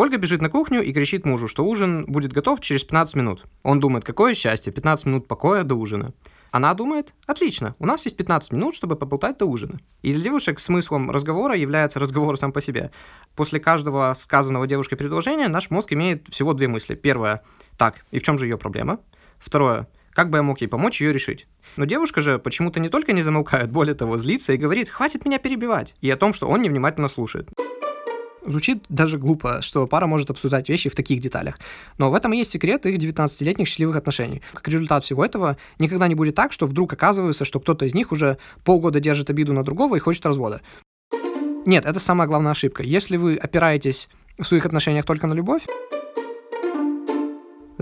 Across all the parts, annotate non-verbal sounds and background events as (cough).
Ольга бежит на кухню и кричит мужу, что ужин будет готов через 15 минут. Он думает, какое счастье, 15 минут покоя до ужина. Она думает, отлично, у нас есть 15 минут, чтобы поболтать до ужина. И для девушек смыслом разговора является разговор сам по себе. После каждого сказанного девушкой предложения наш мозг имеет всего две мысли. Первое, так, и в чем же ее проблема? Второе, как бы я мог ей помочь ее решить? Но девушка же почему-то не только не замолкает, более того, злится и говорит, хватит меня перебивать, и о том, что он невнимательно слушает. Звучит даже глупо, что пара может обсуждать вещи в таких деталях. Но в этом и есть секрет их 19-летних счастливых отношений. Как результат всего этого, никогда не будет так, что вдруг оказывается, что кто-то из них уже полгода держит обиду на другого и хочет развода. Нет, это самая главная ошибка. Если вы опираетесь в своих отношениях только на любовь,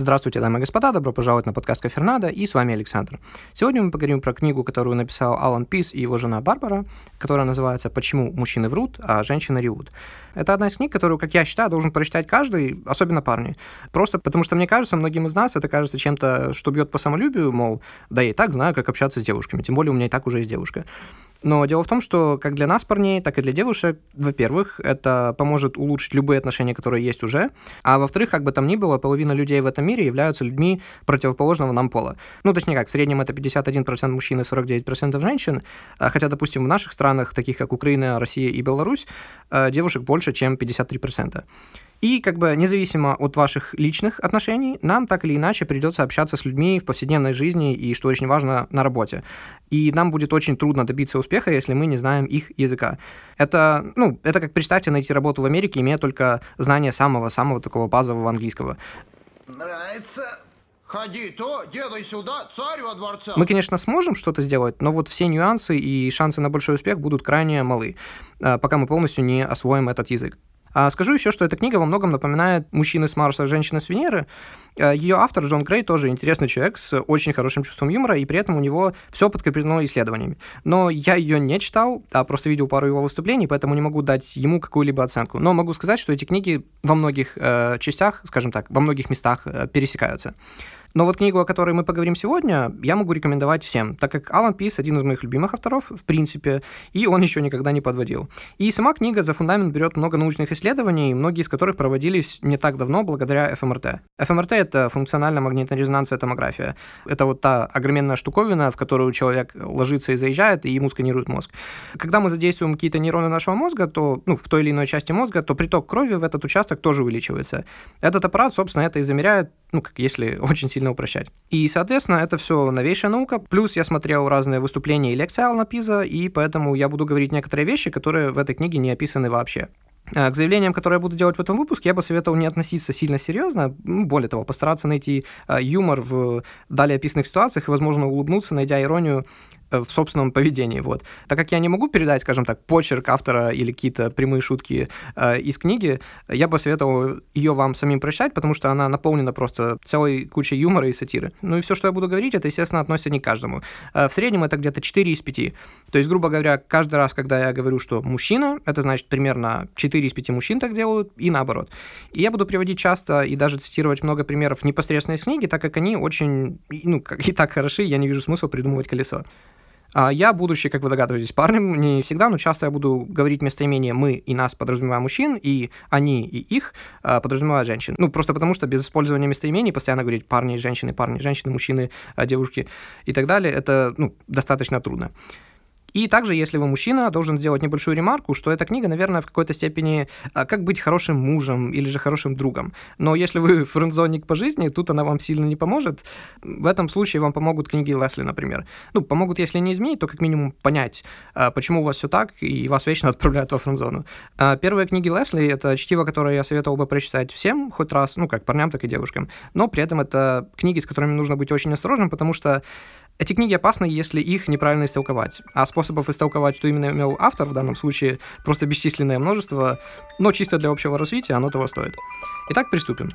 Здравствуйте, дамы и господа, добро пожаловать на подкаст Кафернада, и с вами Александр. Сегодня мы поговорим про книгу, которую написал Алан Пис и его жена Барбара, которая называется «Почему мужчины врут, а женщины ревут». Это одна из книг, которую, как я считаю, должен прочитать каждый, особенно парни. Просто потому что, мне кажется, многим из нас это кажется чем-то, что бьет по самолюбию, мол, да я и так знаю, как общаться с девушками, тем более у меня и так уже есть девушка. Но дело в том, что как для нас, парней, так и для девушек, во-первых, это поможет улучшить любые отношения, которые есть уже, а во-вторых, как бы там ни было, половина людей в этом мире являются людьми противоположного нам пола. Ну, точнее как, в среднем это 51% мужчин и 49% женщин, а хотя, допустим, в наших странах, таких как Украина, Россия и Беларусь, э, девушек больше, чем 53%. И как бы независимо от ваших личных отношений, нам так или иначе придется общаться с людьми в повседневной жизни и, что очень важно, на работе. И нам будет очень трудно добиться успеха, если мы не знаем их языка. Это, ну, это как представьте найти работу в Америке, имея только знание самого-самого такого базового английского. Нравится. Ходи то, делай сюда, царь во дворце. Мы, конечно, сможем что-то сделать, но вот все нюансы и шансы на большой успех будут крайне малы, э, пока мы полностью не освоим этот язык. А скажу еще, что эта книга во многом напоминает «Мужчины с Марса, женщины с Венеры». Э, Ее автор Джон Грей тоже интересный человек с очень хорошим чувством юмора, и при этом у него все подкреплено исследованиями. Но я ее не читал, а просто видел пару его выступлений, поэтому не могу дать ему какую-либо оценку. Но могу сказать, что эти книги во многих э, частях, скажем так, во многих местах э, пересекаются. Но вот книгу, о которой мы поговорим сегодня, я могу рекомендовать всем, так как Алан Пис один из моих любимых авторов, в принципе, и он еще никогда не подводил. И сама книга за фундамент берет много научных исследований, многие из которых проводились не так давно благодаря ФМРТ. ФМРТ — это функциональная магнитно-резонансная томография. Это вот та огроменная штуковина, в которую человек ложится и заезжает, и ему сканируют мозг. Когда мы задействуем какие-то нейроны нашего мозга, то, ну, в той или иной части мозга, то приток крови в этот участок тоже увеличивается. Этот аппарат, собственно, это и замеряет, ну, как если очень сильно упрощать. И, соответственно, это все новейшая наука. Плюс я смотрел разные выступления и лекции Алана Пиза, и поэтому я буду говорить некоторые вещи, которые в этой книге не описаны вообще. А, к заявлениям, которые я буду делать в этом выпуске, я бы советовал не относиться сильно серьезно, более того, постараться найти а, юмор в далее описанных ситуациях и, возможно, улыбнуться, найдя иронию в собственном поведении. Вот. Так как я не могу передать, скажем так, почерк автора или какие-то прямые шутки э, из книги, я бы советовал ее вам самим прочитать, потому что она наполнена просто целой кучей юмора и сатиры. Ну и все, что я буду говорить, это, естественно, относится не к каждому. Э, в среднем это где-то 4 из 5. То есть, грубо говоря, каждый раз, когда я говорю, что мужчина, это значит примерно 4 из 5 мужчин так делают, и наоборот. И я буду приводить часто и даже цитировать много примеров непосредственно из книги, так как они очень, ну, и так хороши, я не вижу смысла придумывать колесо. А я, будучи, как вы догадываетесь, парнем, не всегда, но часто я буду говорить местоимение «мы» и «нас» подразумевая мужчин, и «они» и «их» а, подразумевая женщин. Ну, просто потому что без использования местоимений постоянно говорить «парни», «женщины», «парни», «женщины», «мужчины», а, «девушки» и так далее, это ну, достаточно трудно. И также, если вы мужчина, должен сделать небольшую ремарку, что эта книга, наверное, в какой-то степени а, как быть хорошим мужем или же хорошим другом. Но если вы (laughs) френдзоник по жизни, тут она вам сильно не поможет. В этом случае вам помогут книги Лесли, например. Ну, помогут, если не изменить, то как минимум понять, а, почему у вас все так, и вас вечно (laughs) отправляют во френдзону. А, первые книги Лесли — это чтиво, которое я советовал бы прочитать всем хоть раз, ну, как парням, так и девушкам. Но при этом это книги, с которыми нужно быть очень осторожным, потому что эти книги опасны, если их неправильно истолковать. А способов истолковать, что именно имел автор в данном случае, просто бесчисленное множество, но чисто для общего развития оно того стоит. Итак, приступим.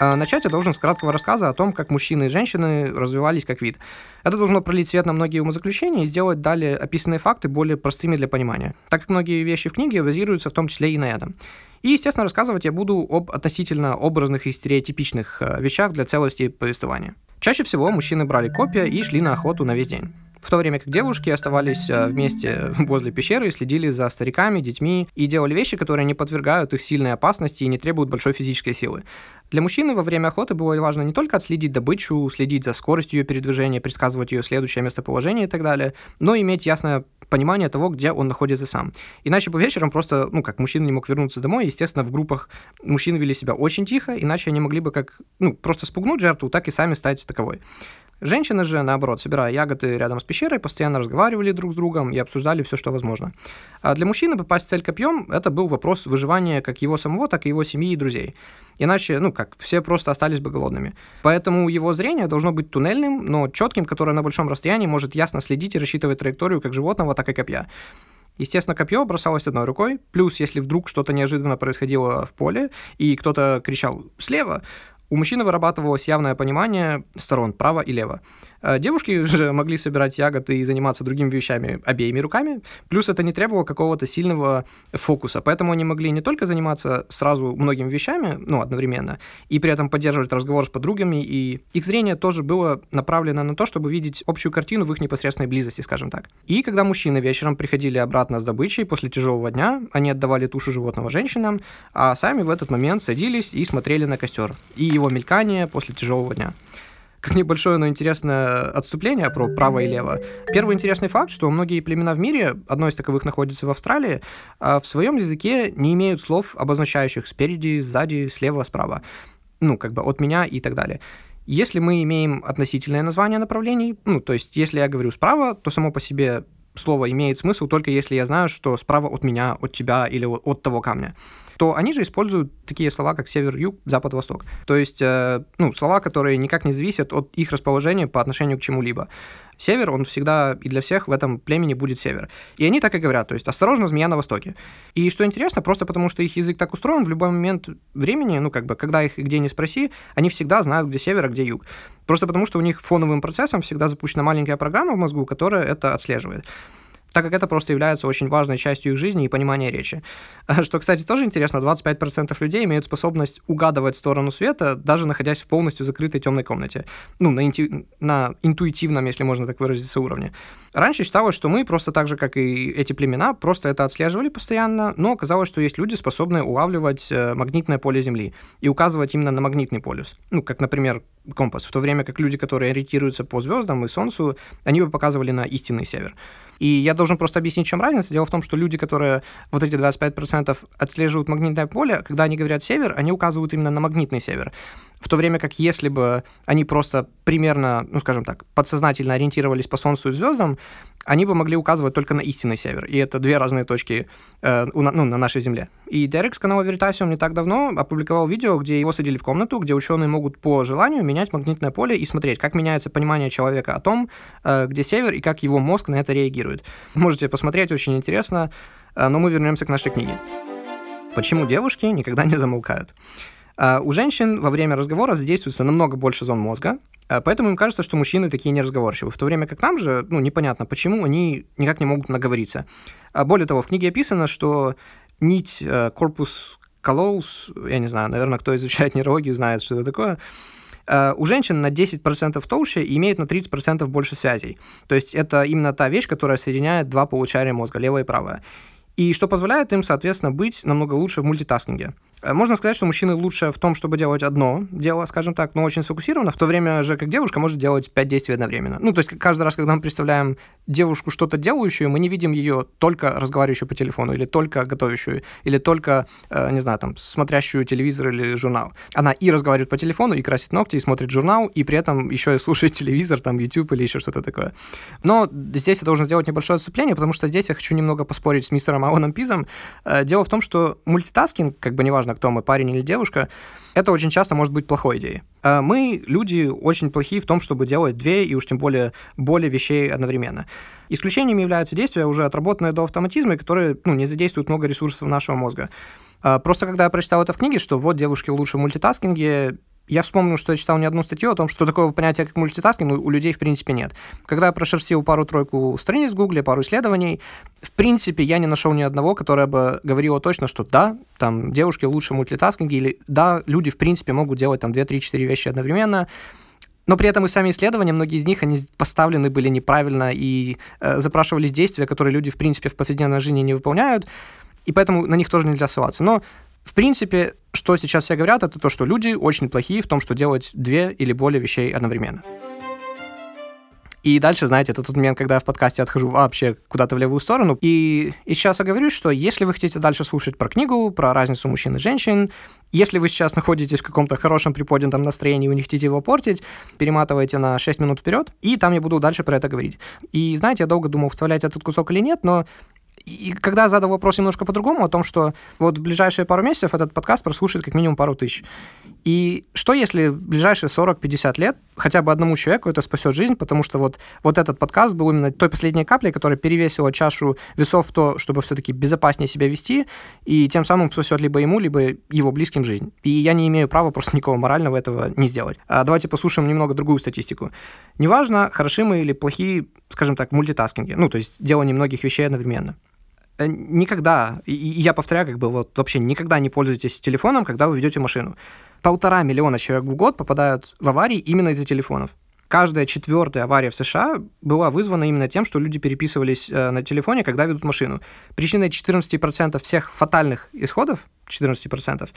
А, начать я должен с краткого рассказа о том, как мужчины и женщины развивались как вид. Это должно пролить свет на многие умозаключения и сделать далее описанные факты более простыми для понимания, так как многие вещи в книге базируются в том числе и на этом. И, естественно, рассказывать я буду об относительно образных и стереотипичных э, вещах для целости повествования. Чаще всего мужчины брали копья и шли на охоту на весь день. в то время как девушки оставались э, вместе (laughs) возле пещеры и следили за стариками, детьми и делали вещи, которые не подвергают их сильной опасности и не требуют большой физической силы. Для мужчины во время охоты было важно не только отследить добычу, следить за скоростью ее передвижения, предсказывать ее следующее местоположение и так далее, но иметь ясное понимание того, где он находится сам. Иначе по вечерам просто, ну, как мужчина не мог вернуться домой, естественно, в группах мужчины вели себя очень тихо, иначе они могли бы как, ну, просто спугнуть жертву, так и сами стать таковой. Женщины же, наоборот, собирая ягоды рядом с пещерой, постоянно разговаривали друг с другом и обсуждали все, что возможно. А для мужчины попасть в цель копьем – это был вопрос выживания как его самого, так и его семьи и друзей. Иначе, ну как, все просто остались бы голодными. Поэтому его зрение должно быть туннельным, но четким, которое на большом расстоянии может ясно следить и рассчитывать траекторию как животного, так и копья. Естественно, копье бросалось одной рукой, плюс если вдруг что-то неожиданно происходило в поле, и кто-то кричал «слева», у мужчины вырабатывалось явное понимание сторон, право и лево. Э, девушки (laughs) же могли собирать ягоды и заниматься другими вещами обеими руками, плюс это не требовало какого-то сильного фокуса, поэтому они могли не только заниматься сразу многими вещами, ну, одновременно, и при этом поддерживать разговор с подругами, и их зрение тоже было направлено на то, чтобы видеть общую картину в их непосредственной близости, скажем так. И когда мужчины вечером приходили обратно с добычей после тяжелого дня, они отдавали тушу животного женщинам, а сами в этот момент садились и смотрели на костер и его мелькание после тяжелого дня как небольшое, но интересное отступление про право и лево. Первый интересный факт, что многие племена в мире, одно из таковых находится в Австралии, а в своем языке не имеют слов, обозначающих спереди, сзади, слева, справа. Ну, как бы от меня и так далее. Если мы имеем относительное название направлений, ну, то есть если я говорю справа, то само по себе слово имеет смысл только если я знаю, что справа от меня, от тебя или от того камня то они же используют такие слова, как север-юг, запад-восток. То есть, э, ну, слова, которые никак не зависят от их расположения по отношению к чему-либо. Север, он всегда и для всех в этом племени будет север. И они так и говорят, то есть осторожно, змея на востоке. И что интересно, просто потому что их язык так устроен, в любой момент времени, ну как бы, когда их где не спроси, они всегда знают, где север, а где юг. Просто потому что у них фоновым процессом всегда запущена маленькая программа в мозгу, которая это отслеживает так как это просто является очень важной частью их жизни и понимания речи. (laughs) Что, кстати, тоже интересно, 25% людей имеют способность угадывать сторону света, даже находясь в полностью закрытой темной комнате. Ну, на, инту... на интуитивном, если можно так выразиться, уровне. Раньше считалось, что мы просто так же, как и эти племена, просто это отслеживали постоянно, но оказалось, что есть люди, способные улавливать э, магнитное поле Земли и указывать именно на магнитный полюс. Ну, как, например, компас. В то время как люди, которые ориентируются по звездам и Солнцу, они бы показывали на истинный север. И я должен просто объяснить, в чем разница. Дело в том, что люди, которые вот эти 25% отслеживают магнитное поле, когда они говорят север, они указывают именно на магнитный север. В то время как если бы они просто примерно, ну скажем так, подсознательно ориентировались по Солнцу и звездам, они бы могли указывать только на истинный север. И это две разные точки э, у, ну, на нашей Земле. И Дерек с канала Veritasium не так давно опубликовал видео, где его садили в комнату, где ученые могут по желанию менять магнитное поле и смотреть, как меняется понимание человека о том, э, где север и как его мозг на это реагирует. Можете посмотреть, очень интересно. Э, но мы вернемся к нашей книге. Почему девушки никогда не замолкают? Э, у женщин во время разговора задействуется намного больше зон мозга, поэтому им кажется, что мужчины такие неразговорчивые. В то время как нам же, ну, непонятно, почему они никак не могут наговориться. А более того, в книге описано, что нить э, корпус колоус, я не знаю, наверное, кто изучает (laughs) нейрологию, знает, что это такое, э, у женщин на 10% толще и имеет на 30% больше связей. То есть это именно та вещь, которая соединяет два получария мозга, левое и правое. И что позволяет им, соответственно, быть намного лучше в мультитаскинге. Э, можно сказать, что мужчины лучше в том, чтобы делать одно дело, скажем так, но очень сфокусированно, в то время же, как девушка может делать пять действий одновременно. Ну, то есть каждый раз, когда мы представляем девушку что-то делающую, мы не видим ее только разговаривающую по телефону, или только готовящую, или только, э, не знаю, там, смотрящую телевизор или журнал. Она и разговаривает по телефону, и красит ногти, и смотрит журнал, и при этом еще и слушает телевизор, там, YouTube или еще что-то такое. Но здесь я должен сделать небольшое отступление, потому что здесь я хочу немного поспорить с мистером Аланом Пизом. Э, дело в том, что мультитаскинг, как бы неважно, кто мы, парень или девушка, это очень часто может быть плохой идеей. Э, мы, люди, очень плохие в том, чтобы делать две и уж тем более более вещей одновременно. Исключениями являются действия, уже отработанные до автоматизма, которые ну, не задействуют много ресурсов нашего мозга. Э, просто когда я прочитал это в книге, что вот девушки лучше в мультитаскинге, я вспомнил, что я читал не одну статью о том, что такого понятия, как мультитаскинг, у людей в принципе нет. Когда я прошерстил пару-тройку страниц в Гугле, пару исследований, в принципе, я не нашел ни одного, которое бы говорило точно, что да, там девушки лучше мультитаскинги, или да, люди в принципе могут делать там 2, 3, 4 вещи одновременно. Но при этом и сами исследования, многие из них, они поставлены были неправильно и э, запрашивались действия, которые люди, в принципе, в повседневной жизни не выполняют, и поэтому на них тоже нельзя ссылаться. Но в принципе, что сейчас все говорят, это то, что люди очень плохие в том, что делать две или более вещей одновременно. И дальше, знаете, это тот момент, когда я в подкасте отхожу вообще куда-то в левую сторону. И, и сейчас я говорю, что если вы хотите дальше слушать про книгу, про разницу мужчин и женщин, если вы сейчас находитесь в каком-то хорошем приподнятом настроении, вы не хотите его портить, перематывайте на 6 минут вперед, и там я буду дальше про это говорить. И знаете, я долго думал, вставлять этот кусок или нет, но и когда задал вопрос немножко по-другому, о том, что вот в ближайшие пару месяцев этот подкаст прослушает как минимум пару тысяч. И что, если в ближайшие 40-50 лет хотя бы одному человеку это спасет жизнь, потому что вот, вот этот подкаст был именно той последней каплей, которая перевесила чашу весов в то, чтобы все-таки безопаснее себя вести, и тем самым спасет либо ему, либо его близким жизнь. И я не имею права просто никого морального этого не сделать. А давайте послушаем немного другую статистику. Неважно, хороши мы или плохие, скажем так, мультитаскинги, ну, то есть делание многих вещей одновременно. Э, никогда, и я повторяю, как бы вот вообще никогда не пользуйтесь телефоном, когда вы ведете машину. Полтора миллиона человек в год попадают в аварии именно из-за телефонов. Каждая четвертая авария в США была вызвана именно тем, что люди переписывались э, на телефоне, когда ведут машину. Причиной 14% всех фатальных исходов, 14%,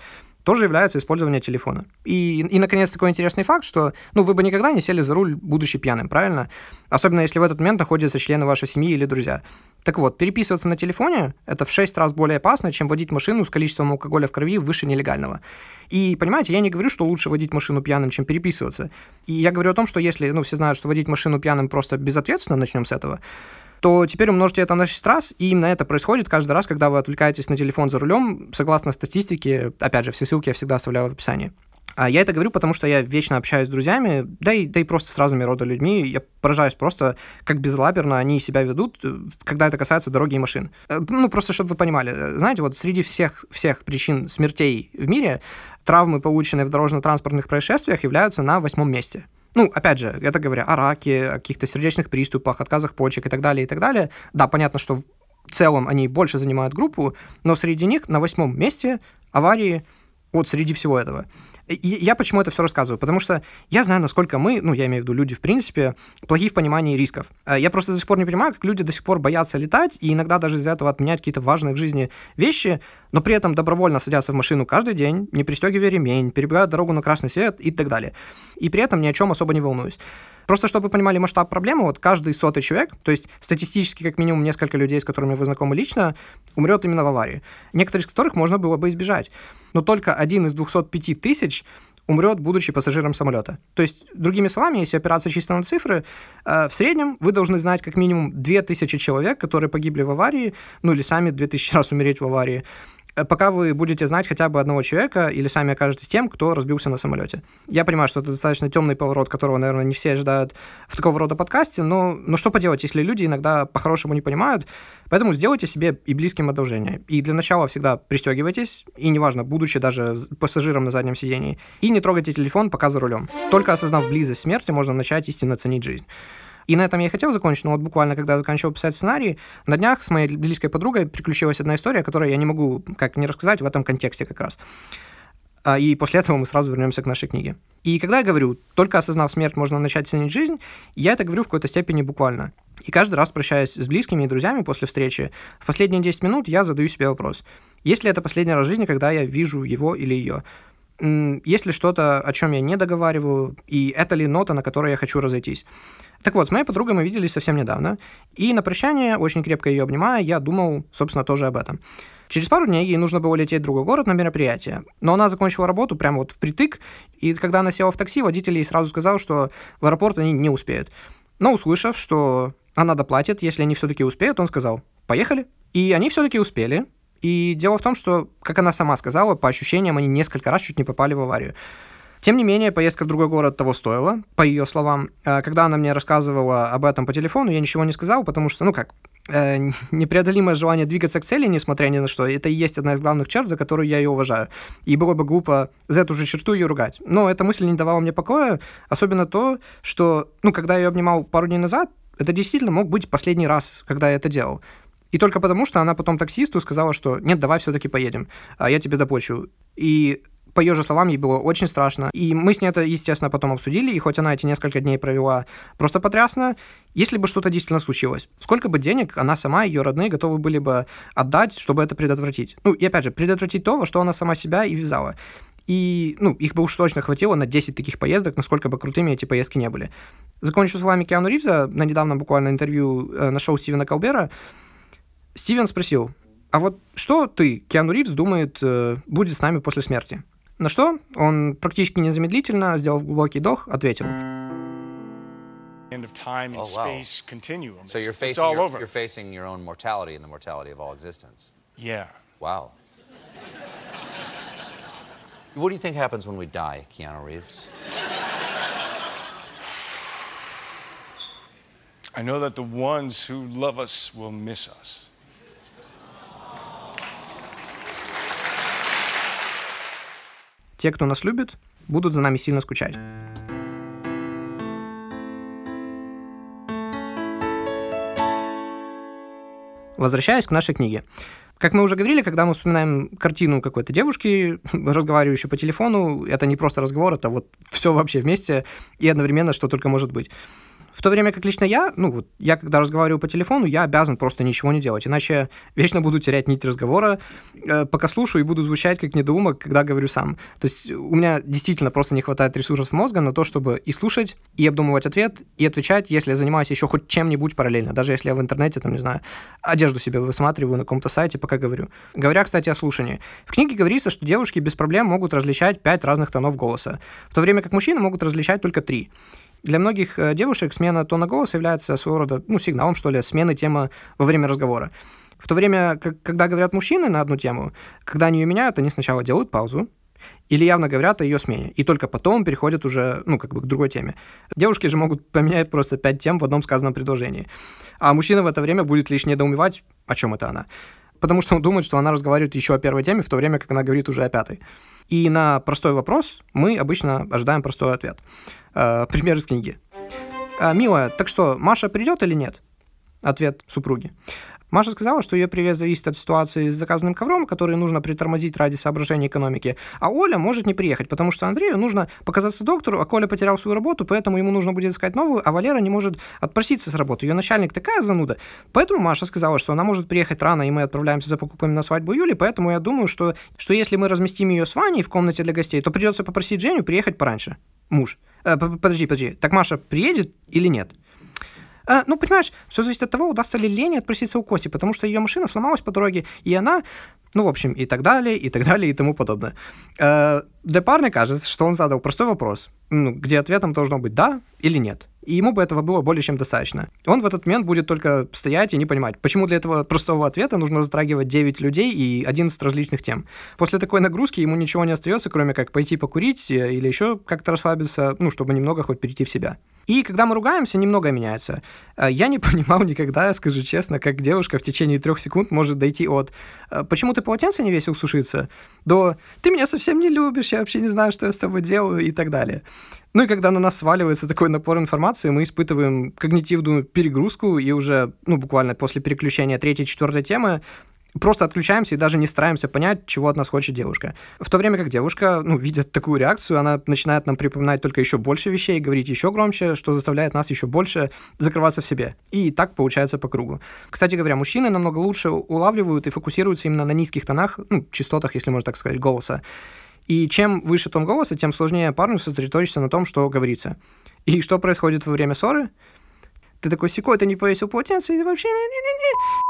тоже является использование телефона. И, и, наконец, такой интересный факт, что ну, вы бы никогда не сели за руль, будучи пьяным, правильно? Особенно если в этот момент находятся члены вашей семьи или друзья. Так вот, переписываться на телефоне – это в 6 раз более опасно, чем водить машину с количеством алкоголя в крови выше нелегального. И, понимаете, я не говорю, что лучше водить машину пьяным, чем переписываться. И я говорю о том, что если, ну, все знают, что водить машину пьяным просто безответственно, начнем с этого, то теперь умножьте это на 6 раз, и именно это происходит каждый раз, когда вы отвлекаетесь на телефон за рулем, согласно статистике, опять же, все ссылки я всегда оставляю в описании. А я это говорю, потому что я вечно общаюсь с друзьями, да и, да и просто с разными рода людьми. Я поражаюсь просто, как безлаберно они себя ведут, когда это касается дороги и машин. Э, ну, просто чтобы вы понимали. Знаете, вот среди всех, всех причин смертей в мире травмы, полученные в дорожно-транспортных происшествиях, являются на восьмом месте. Ну, опять же, это говоря о раке, о каких-то сердечных приступах, отказах почек и так далее, и так далее. Да, понятно, что в целом они больше занимают группу, но среди них на восьмом месте аварии вот среди всего этого. И я почему это все рассказываю? Потому что я знаю, насколько мы, ну, я имею в виду люди, в принципе, плохие в понимании рисков. Э, я просто до сих пор не понимаю, как люди до сих пор боятся летать и иногда даже из-за этого отменяют какие-то важные в жизни вещи, но при этом добровольно садятся в машину каждый день, не пристегивая ремень, перебегают дорогу на красный свет и так далее. И при этом ни о чем особо не волнуюсь. Просто чтобы вы понимали масштаб проблемы, вот каждый сотый человек, то есть статистически как минимум несколько людей, с которыми вы знакомы лично, умрет именно в аварии. Некоторые из которых можно было бы избежать. Но только один из 205 тысяч умрет, будучи пассажиром самолета. То есть, другими словами, если опираться чисто на цифры, э, в среднем вы должны знать как минимум 2000 человек, которые погибли в аварии, ну или сами 2000 раз умереть в аварии, пока вы будете знать хотя бы одного человека или сами окажетесь тем, кто разбился на самолете. Я понимаю, что это достаточно темный поворот, которого, наверное, не все ожидают в такого рода подкасте, но, но что поделать, если люди иногда по-хорошему не понимают, поэтому сделайте себе и близким одолжение. И для начала всегда пристегивайтесь, и неважно, будучи даже пассажиром на заднем сидении, и не трогайте телефон, пока за рулем. Только осознав близость смерти, можно начать истинно ценить жизнь. И на этом я и хотел закончить, но вот буквально, когда заканчивал писать сценарий, на днях с моей близкой подругой приключилась одна история, которую я не могу как не рассказать в этом контексте как раз. А, и после этого мы сразу вернемся к нашей книге. И когда я говорю, только осознав смерть, можно начать ценить жизнь, я это говорю в какой-то степени буквально. И каждый раз, прощаясь с близкими и друзьями после встречи, в последние 10 минут я задаю себе вопрос. Есть ли это последний раз в жизни, когда я вижу его или ее? Есть ли что-то, о чем я не договариваю, и это ли нота, на которой я хочу разойтись? Так вот, с моей подругой мы виделись совсем недавно, и на прощание, очень крепко ее обнимая, я думал, собственно, тоже об этом. Через пару дней ей нужно было лететь в другой город на мероприятие, но она закончила работу прямо вот впритык, и когда она села в такси, водитель ей сразу сказал, что в аэропорт они не успеют. Но услышав, что она доплатит, если они все-таки успеют, он сказал, поехали. И они все-таки успели, и дело в том, что, как она сама сказала, по ощущениям они несколько раз чуть не попали в аварию. Тем не менее, поездка в другой город того стоила, по ее словам. Э, когда она мне рассказывала об этом по телефону, я ничего не сказал, потому что, ну как, э, (laughs) непреодолимое желание двигаться к цели, несмотря ни на что, это и есть одна из главных черт, за которую я ее уважаю. И было бы глупо за эту же черту ее ругать. Но эта мысль не давала мне покоя, особенно то, что, ну, когда я ее обнимал пару дней назад, это действительно мог быть последний раз, когда я это делал. И только потому, что она потом таксисту сказала, что нет, давай все-таки поедем, а я тебе доплачу. И по ее же словам, ей было очень страшно. И мы с ней это, естественно, потом обсудили, и хоть она эти несколько дней провела просто потрясно, если бы что-то действительно случилось, сколько бы денег она сама и ее родные готовы были бы отдать, чтобы это предотвратить? Ну, и опять же, предотвратить то, во что она сама себя и вязала. И, ну, их бы уж точно хватило на 10 таких поездок, насколько бы крутыми эти поездки не были. Закончу с вами Киану Ривза на недавно буквально интервью э, на шоу Стивена Колбера. Стивен спросил, а вот что ты, Киану Ривз, думает, э, будет с нами после смерти? На что он практически незамедлительно, сделав глубокий вдох, ответил. end of time and Oh, wow. space continuum. So It's- you're it's facing all your, over. you're facing your own mortality and the mortality of all existence. Yeah. Wow. What do you think happens when we die, Keanu Reeves? I know that the ones who love us will miss us. Те, кто нас любит, будут за нами сильно скучать. Возвращаясь к нашей книге. Как мы уже говорили, когда мы вспоминаем картину какой-то девушки, (laughs) разговаривающей по телефону, это не просто разговор, это вот все вообще вместе и одновременно, что только может быть. В то время как лично я, ну вот, я когда разговариваю по телефону, я обязан просто ничего не делать, иначе (laughs) вечно буду терять нить разговора, э, пока слушаю и буду звучать как недоумок, когда говорю сам. То есть у меня действительно просто не хватает ресурсов мозга на то, чтобы и слушать, и обдумывать ответ, и отвечать, если я занимаюсь еще хоть чем-нибудь параллельно, даже если я в интернете, там, не знаю, одежду себе высматриваю на каком-то сайте, пока говорю. Говоря, кстати, о слушании. В книге говорится, что девушки без проблем могут различать пять разных тонов голоса, в то время как мужчины могут различать только три. Для многих э, девушек смена тона голоса является своего рода ну, сигналом, что ли, смены темы во время разговора. В то время, как, когда говорят мужчины на одну тему, когда они ее меняют, они сначала делают паузу, или явно говорят о ее смене, и только потом переходят уже, ну, как бы к другой теме. Девушки же могут поменять просто пять тем в одном сказанном предложении. А мужчина в это время будет лишь недоумевать, о чем это она. Потому что он думает, что она разговаривает еще о первой теме, в то время как она говорит уже о пятой. И на простой вопрос мы обычно ожидаем простой ответ. Э, пример из книги. «А, «Милая, так что, Маша придет или нет?» Ответ супруги. Маша сказала, что ее привет зависит от ситуации с заказанным ковром, который нужно притормозить ради соображений экономики, а Оля может не приехать, потому что Андрею нужно показаться доктору, а Коля потерял свою работу, поэтому ему нужно будет искать новую, а Валера не может отпроситься с работы. Ее начальник такая зануда. Поэтому Маша сказала, что она может приехать рано, и мы отправляемся за покупками на свадьбу Юли, поэтому я думаю, что, что если мы разместим ее с Ваней в комнате для гостей, то придется попросить Женю приехать пораньше. Муж. Э, подожди, подожди. Так Маша приедет или нет? А, ну, понимаешь, все зависит от того, удастся ли Лене отпроситься у Кости, потому что ее машина сломалась по дороге, и она, ну, в общем, и так далее, и так далее, и тому подобное. Э, для парня кажется, что он задал простой вопрос, ну, где ответом должно быть «да» или «нет». И ему бы этого было более чем достаточно. Он в этот момент будет только стоять и не понимать, почему для этого простого ответа нужно затрагивать 9 людей и 11 различных тем. После такой нагрузки ему ничего не остается, кроме как пойти покурить э, или еще как-то расслабиться, ну, чтобы немного хоть перейти в себя. И когда мы ругаемся, немного меняется. Э, Я не (laughs) понимал никогда, скажу честно, как девушка в течение трех секунд может дойти от э, «почему ты полотенце не весил сушиться?» до «ты меня совсем не любишь, я вообще не знаю, что я с тобой делаю» и так далее. Ну и когда на нас сваливается такой напор информации, мы испытываем когнитивную перегрузку и уже, ну, буквально после переключения третьей, четвертой темы просто отключаемся и даже не стараемся понять, чего от нас хочет девушка. В то время как девушка, ну, видя такую реакцию, она начинает нам припоминать только еще больше вещей, говорить еще громче, что заставляет нас еще больше закрываться в себе. И так получается по кругу. Кстати говоря, мужчины намного лучше улавливают и фокусируются именно на низких тонах, ну, частотах, если можно так сказать, голоса. И чем выше тон голоса, тем сложнее парню сосредоточиться на том, что говорится. И что происходит во время ссоры? Ты такой, секой, ты не повесил полотенце, и вообще... не-не-не-не».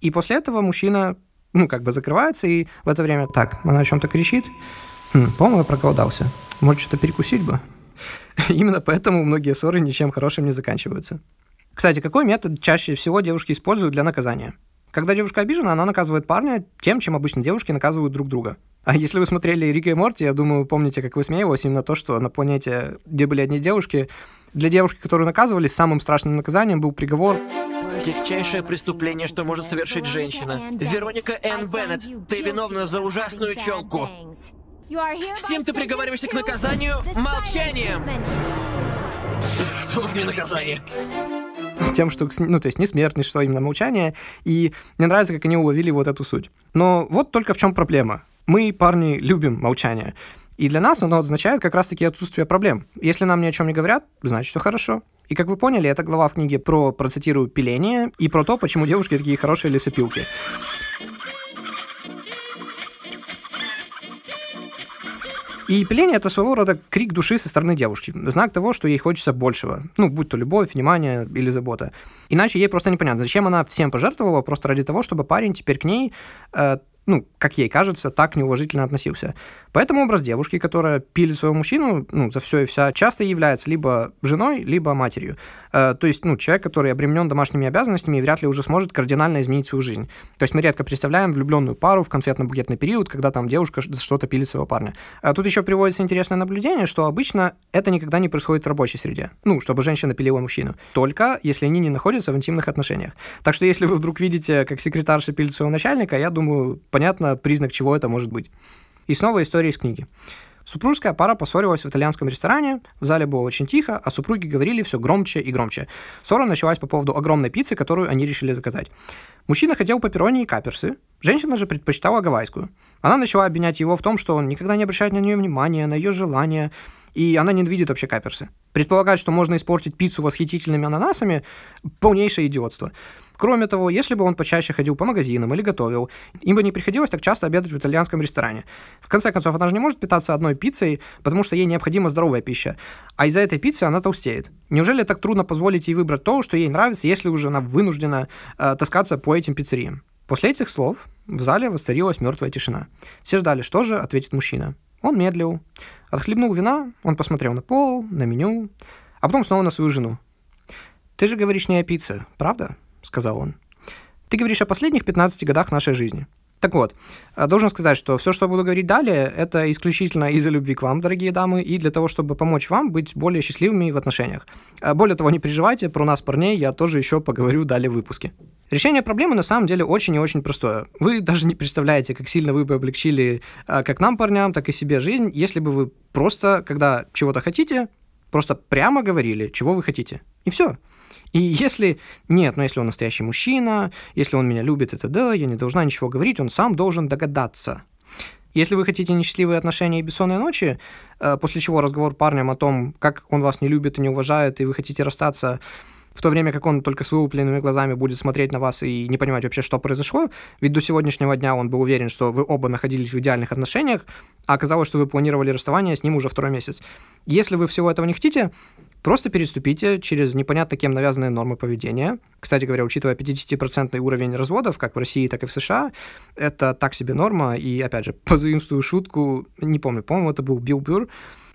И после этого мужчина, ну, как бы закрывается, и в это время, так, она о чем-то кричит. Хм, по-моему, я проголодался. Может, что-то перекусить бы? (laughs) Именно поэтому многие ссоры ничем хорошим не заканчиваются. Кстати, какой метод чаще всего девушки используют для наказания? Когда девушка обижена, она наказывает парня тем, чем обычно девушки наказывают друг друга. А если вы смотрели Рика и Морти, я думаю, помните, как высмеивалось именно то, что на планете, где были одни девушки, для девушки, которую наказывали, самым страшным наказанием был приговор Тягчайшее преступление, что может совершить женщина. Вероника Энн Беннет, ты виновна за ужасную челку. Всем ты приговариваешься к наказанию молчанием. Уж мне наказание. с тем, что, ну, то есть не смерть, не что, именно молчание, и мне нравится, как они уловили вот эту суть. Но вот только в чем проблема. Мы, парни, любим молчание. И для нас оно означает как раз-таки отсутствие проблем. Если нам ни о чем не говорят, значит, все хорошо. И как вы поняли, это глава в книге про, процитирую, пиление и про то, почему девушки такие хорошие лесопилки. И пиление — это своего рода крик души со стороны девушки, знак того, что ей хочется большего, ну, будь то любовь, внимание или забота. Иначе ей просто непонятно, зачем она всем пожертвовала просто ради того, чтобы парень теперь к ней э, ну, как ей кажется, так неуважительно относился. Поэтому образ девушки, которая пилит своего мужчину, ну, за все и вся, часто является либо женой, либо матерью. Э, то есть, ну, человек, который обременен домашними обязанностями вряд ли уже сможет кардинально изменить свою жизнь. То есть мы редко представляем влюбленную пару в конфетно-букетный период, когда там девушка что-то пилит своего парня. А тут еще приводится интересное наблюдение, что обычно это никогда не происходит в рабочей среде. Ну, чтобы женщина пилила мужчину. Только если они не находятся в интимных отношениях. Так что если вы вдруг видите, как секретарша пилит своего начальника, я думаю, понятно, признак чего это может быть. И снова история из книги. Супружеская пара поссорилась в итальянском ресторане, в зале было очень тихо, а супруги говорили все громче и громче. Ссора началась по поводу огромной пиццы, которую они решили заказать. Мужчина хотел пепперони и каперсы, женщина же предпочитала гавайскую. Она начала обвинять его в том, что он никогда не обращает на нее внимания, на ее желания, и она не видит вообще каперсы. Предполагать, что можно испортить пиццу восхитительными ананасами – полнейшее идиотство. Кроме того, если бы он почаще ходил по магазинам или готовил, им бы не приходилось так часто обедать в итальянском ресторане. В конце концов, она же не может питаться одной пиццей, потому что ей необходима здоровая пища. А из-за этой пиццы она толстеет. Неужели так трудно позволить ей выбрать то, что ей нравится, если уже она вынуждена э, таскаться по этим пиццериям? После этих слов в зале воцарилась мертвая тишина. Все ждали, что же ответит мужчина. Он медлил. Отхлебнул вина, он посмотрел на пол, на меню, а потом снова на свою жену. «Ты же говоришь не о пицце, правда?» сказал он. Ты говоришь о последних 15 годах нашей жизни. Так вот, э, должен сказать, что все, что буду говорить далее, это исключительно из-за любви к вам, дорогие дамы, и для того, чтобы помочь вам быть более счастливыми в отношениях. Э, более того, не переживайте, про нас, парней, я тоже еще поговорю далее в выпуске. Решение проблемы на самом деле очень и очень простое. Вы даже не представляете, как сильно вы бы облегчили э, как нам, парням, так и себе жизнь, если бы вы просто, когда чего-то хотите, просто прямо говорили, чего вы хотите. И все. И если нет, но если он настоящий мужчина, если он меня любит, это да, я не должна ничего говорить, он сам должен догадаться. Если вы хотите несчастливые отношения и бессонные ночи, э, после чего разговор парням о том, как он вас не любит и не уважает, и вы хотите расстаться, в то время как он только с вылупленными глазами будет смотреть на вас и не понимать вообще, что произошло, ведь до сегодняшнего дня он был уверен, что вы оба находились в идеальных отношениях, а оказалось, что вы планировали расставание с ним уже второй месяц. Если вы всего этого не хотите, Просто переступите через непонятно кем навязанные нормы поведения. Кстати говоря, учитывая 50% уровень разводов, как в России, так и в США, это так себе норма. И, опять же, (laughs) позаимствую шутку, не помню, по-моему, это был Билл Бюр,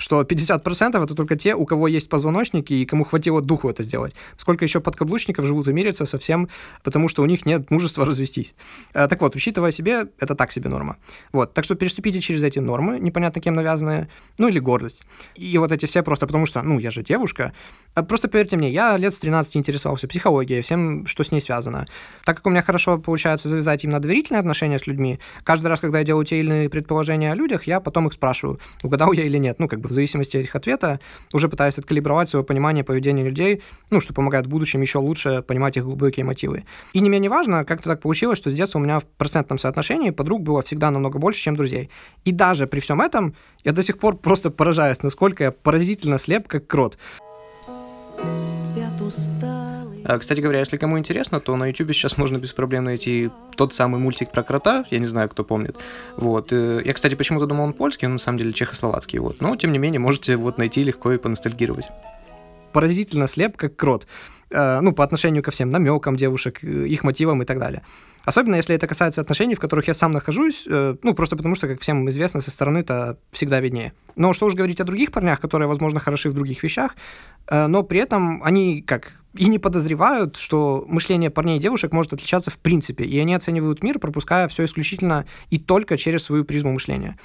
что 50% это только те, у кого есть позвоночники и кому хватило духу это сделать. Сколько еще подкаблучников живут и мирятся совсем, потому что у них нет мужества (laughs) развестись. Э, так вот, учитывая себе, это так себе норма. Вот, так что переступите через эти нормы, непонятно кем навязанные, ну или гордость. И вот эти все просто потому что, ну, я же девушка. Э, просто поверьте мне, я лет с 13 интересовался психологией, всем, что с ней связано. Так как у меня хорошо получается завязать именно доверительные отношения с людьми, каждый раз, когда я делаю те или иные предположения о людях, я потом их спрашиваю, угадал я или нет. Ну, как бы в зависимости от их ответа, уже пытаясь откалибровать свое понимание поведения людей, ну, что помогает в будущем еще лучше понимать их глубокие мотивы. И не менее важно, как-то так получилось, что с детства у меня в процентном соотношении подруг было всегда намного больше, чем друзей. И даже при всем этом я до сих пор просто поражаюсь, насколько я поразительно слеп, как крот. А, кстати говоря, если кому интересно, то на YouTube сейчас можно без проблем найти тот самый мультик про крота, я не знаю, кто помнит. Вот. Э, я, кстати, почему-то думал, он польский, он на самом деле чехословацкий. Вот. Но, тем не менее, можете вот найти легко и поностальгировать. Поразительно слеп, как крот. Э, ну, по отношению ко всем намекам девушек, э, их мотивам и так далее. Особенно если это касается отношений, в которых я сам нахожусь, ну, просто потому что, как всем известно, со стороны это всегда виднее. Но что уж говорить о других парнях, которые, возможно, хороши в других вещах, но при этом они, как и не подозревают, что мышление парней и девушек может отличаться в принципе, и они оценивают мир, пропуская все исключительно и только через свою призму мышления.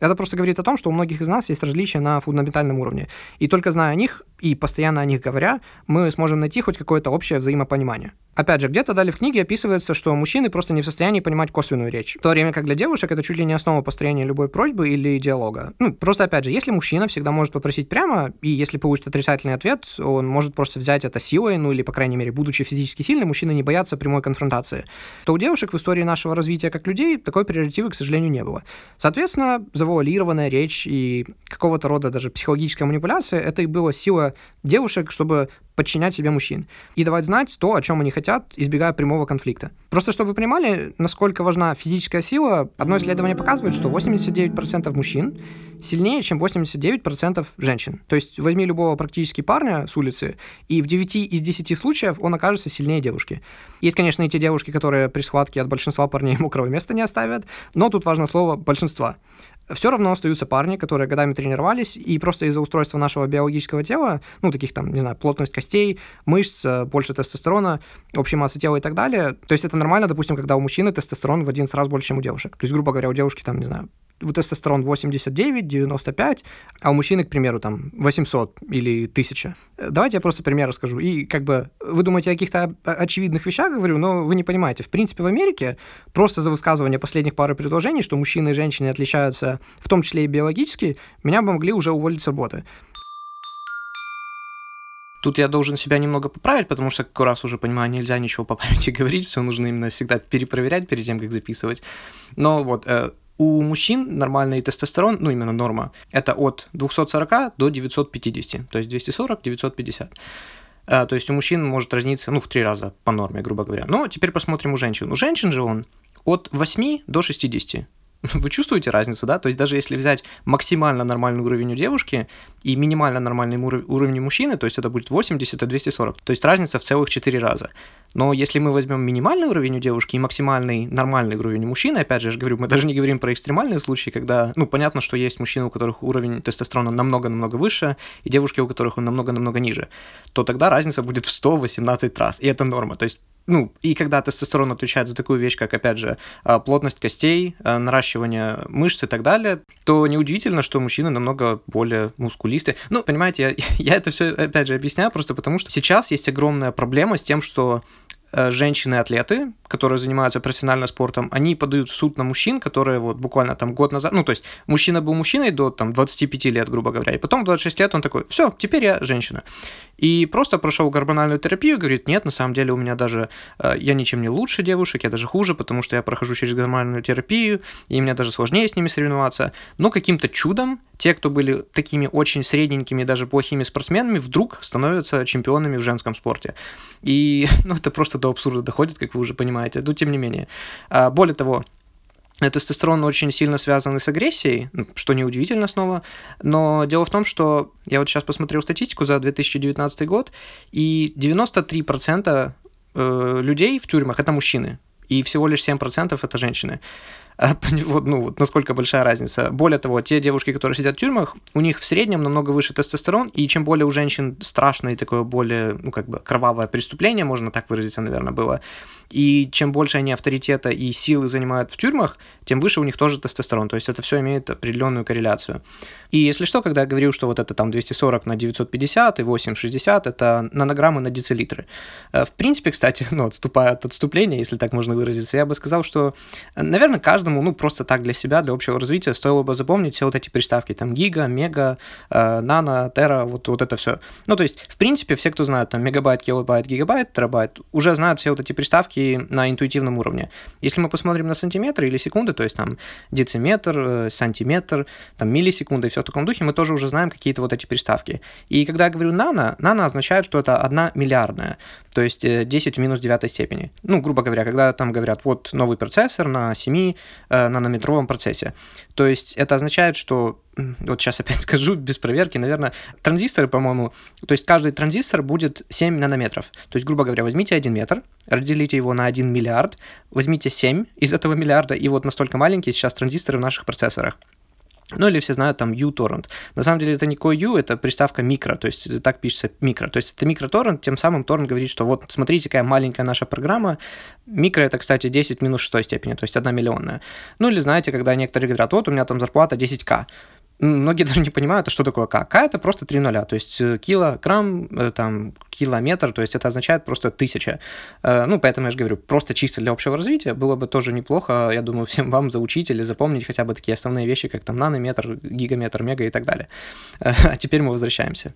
Это просто говорит о том, что у многих из нас есть различия на фундаментальном уровне. И только зная о них, и постоянно о них говоря, мы сможем найти хоть какое-то общее взаимопонимание. Опять же, где-то далее в книге описывается, что мужчины просто не в состоянии понимать косвенную речь, в то время как для девушек это чуть ли не основа построения любой просьбы или диалога. Ну, просто опять же, если мужчина всегда может попросить прямо, и если получит отрицательный ответ, он может просто взять это силой, ну или, по крайней мере, будучи физически сильным, мужчины не боятся прямой конфронтации, то у девушек в истории нашего развития как людей такой прерогативы, к сожалению, не было. Соответственно, завуалированная речь и какого-то рода даже психологическая манипуляция — это и была сила девушек, чтобы подчинять себе мужчин и давать знать то, о чем они хотят, избегая прямого конфликта. Просто чтобы вы понимали, насколько важна физическая сила, одно исследование показывает, что 89% мужчин сильнее, чем 89% женщин. То есть возьми любого практически парня с улицы, и в 9 из 10 случаев он окажется сильнее девушки. Есть, конечно, и те девушки, которые при схватке от большинства парней (laughs) мокрого места не оставят, но тут важно слово «большинства» все равно остаются парни, которые годами тренировались, и просто из-за устройства нашего биологического тела, ну, таких там, не знаю, плотность костей, мышц, э, больше тестостерона, общей массы тела и так далее. То есть это нормально, допустим, когда у мужчины тестостерон в 11 раз больше, чем у девушек. То есть, грубо говоря, у девушки там, не знаю, тестостерон 89, 95, а у мужчины, к примеру, там 800 или 1000. Давайте я просто пример расскажу. И как бы вы думаете о каких-то очевидных вещах, говорю, но вы не понимаете. В принципе, в Америке просто за высказывание последних пары предложений, что мужчины и женщины отличаются, в том числе и биологически, меня бы могли уже уволить с работы. Тут я должен себя немного поправить, потому что, как раз уже понимаю, нельзя ничего по памяти (laughs) говорить, все нужно именно всегда перепроверять перед тем, как записывать. Но вот, э, у мужчин нормальный тестостерон, ну именно норма, это от 240 до 950, то есть 240-950. Э, то есть у мужчин может разниться, ну, в три раза по норме, грубо говоря. Но теперь посмотрим у женщин. У женщин же он от 8 до 60. (laughs) Вы чувствуете разницу, да? То есть даже если взять максимально нормальный уровень у девушки и минимально нормальный уровень у мужчины, то есть это будет 80 и 240. То есть разница в целых 4 раза. Но если мы возьмем минимальный уровень у девушки и максимальный нормальный уровень у мужчины, опять же, я же говорю, мы даже не говорим про экстремальные случаи, когда, ну, понятно, что есть мужчины, у которых уровень тестостерона намного-намного выше, и девушки, у которых он намного-намного ниже, то тогда разница будет в 118 раз, и это норма. То есть ну, и когда тестостерон отвечает за такую вещь, как, опять же, а, плотность костей, а, наращивание мышц и так далее, то неудивительно, что мужчины намного более мускулистые. Ну, понимаете, я, (laughs) я это все, опять же, объясняю просто потому, что сейчас есть огромная проблема с тем, что Э, женщины-атлеты, которые занимаются профессиональным спортом, они подают в суд на мужчин, которые вот буквально там год назад, ну, то есть мужчина был мужчиной до там 25 лет, грубо говоря, и потом в 26 лет он такой, все, теперь я женщина. И просто прошел гормональную терапию, говорит, нет, на самом деле у меня даже, э, я ничем не лучше девушек, я даже хуже, потому что я прохожу через гормональную терапию, и мне даже сложнее с ними соревноваться. Но каким-то чудом те, кто были такими очень средненькими, даже плохими спортсменами, вдруг становятся чемпионами в женском спорте. И (laughs) ну, это просто до абсурда доходит, как вы уже понимаете. Но тем не менее. А, более того, тестостерон очень сильно связан с агрессией, что неудивительно снова. Но дело в том, что я вот сейчас посмотрел статистику за 2019 год, и 93% э, людей в тюрьмах это мужчины, и всего лишь 7% это женщины. А, (laughs) вот, ну, вот насколько большая разница. Более того, те девушки, которые сидят в тюрьмах, у них в среднем намного выше тестостерон, и чем более у женщин страшное такое более, ну, как бы кровавое преступление, можно так выразиться, наверное, было, и чем больше они авторитета и силы занимают в тюрьмах, тем выше у них тоже тестостерон. То есть это все имеет определенную корреляцию. И если что, когда я говорил, что вот это там 240 на 950 и 860, это нанограммы на децилитры. Э, в принципе, кстати, (laughs) ну, отступая от отступления, если так можно выразиться, я бы сказал, что, наверное, каждому, ну, просто так для себя, для общего развития, стоило бы запомнить все вот эти приставки, там, гига, мега, э, нано, тера, вот, вот это все. Ну, то есть, в принципе, все, кто знает, там, мегабайт, килобайт, гигабайт, терабайт, уже знают все вот эти приставки на интуитивном уровне. Если мы посмотрим на сантиметры или секунды, то есть, там, дециметр, э, сантиметр, там, миллисекунды, все в таком духе, мы тоже уже знаем какие-то вот эти приставки. И когда я говорю нано, нано означает, что это одна миллиардная, то есть 10 э, в минус девятой степени. Ну, грубо говоря, когда там говорят, вот новый процессор на 7 э, нанометровом процессе. То есть это означает, что вот сейчас опять (laughs) скажу, без проверки, наверное, транзисторы, по-моему, то есть каждый транзистор будет 7 нанометров. То есть, грубо говоря, возьмите 1 метр, разделите его на 1 миллиард, возьмите 7 из этого миллиарда, и вот настолько маленькие сейчас транзисторы в наших процессорах. Ну или все знают там uTorrent. На самом деле это никакой U, это приставка микро, то есть так пишется микро. То есть это микроторрент, тем самым торрент говорит, что вот смотрите, какая маленькая наша программа. Микро это, кстати, 10 минус 6 степени, то есть 1 миллионная. Ну или знаете, когда некоторые говорят, вот у меня там зарплата 10к многие (laughs) даже не понимают, а что такое К. К это просто три нуля, то есть э, килограмм, э, там, километр, то есть это означает просто тысяча. Э, ну, поэтому я же говорю, просто чисто для общего развития было бы тоже неплохо, я думаю, всем вам заучить или запомнить хотя бы такие основные вещи, как там нанометр, гигаметр, мега и так далее. (laughs) А теперь мы возвращаемся.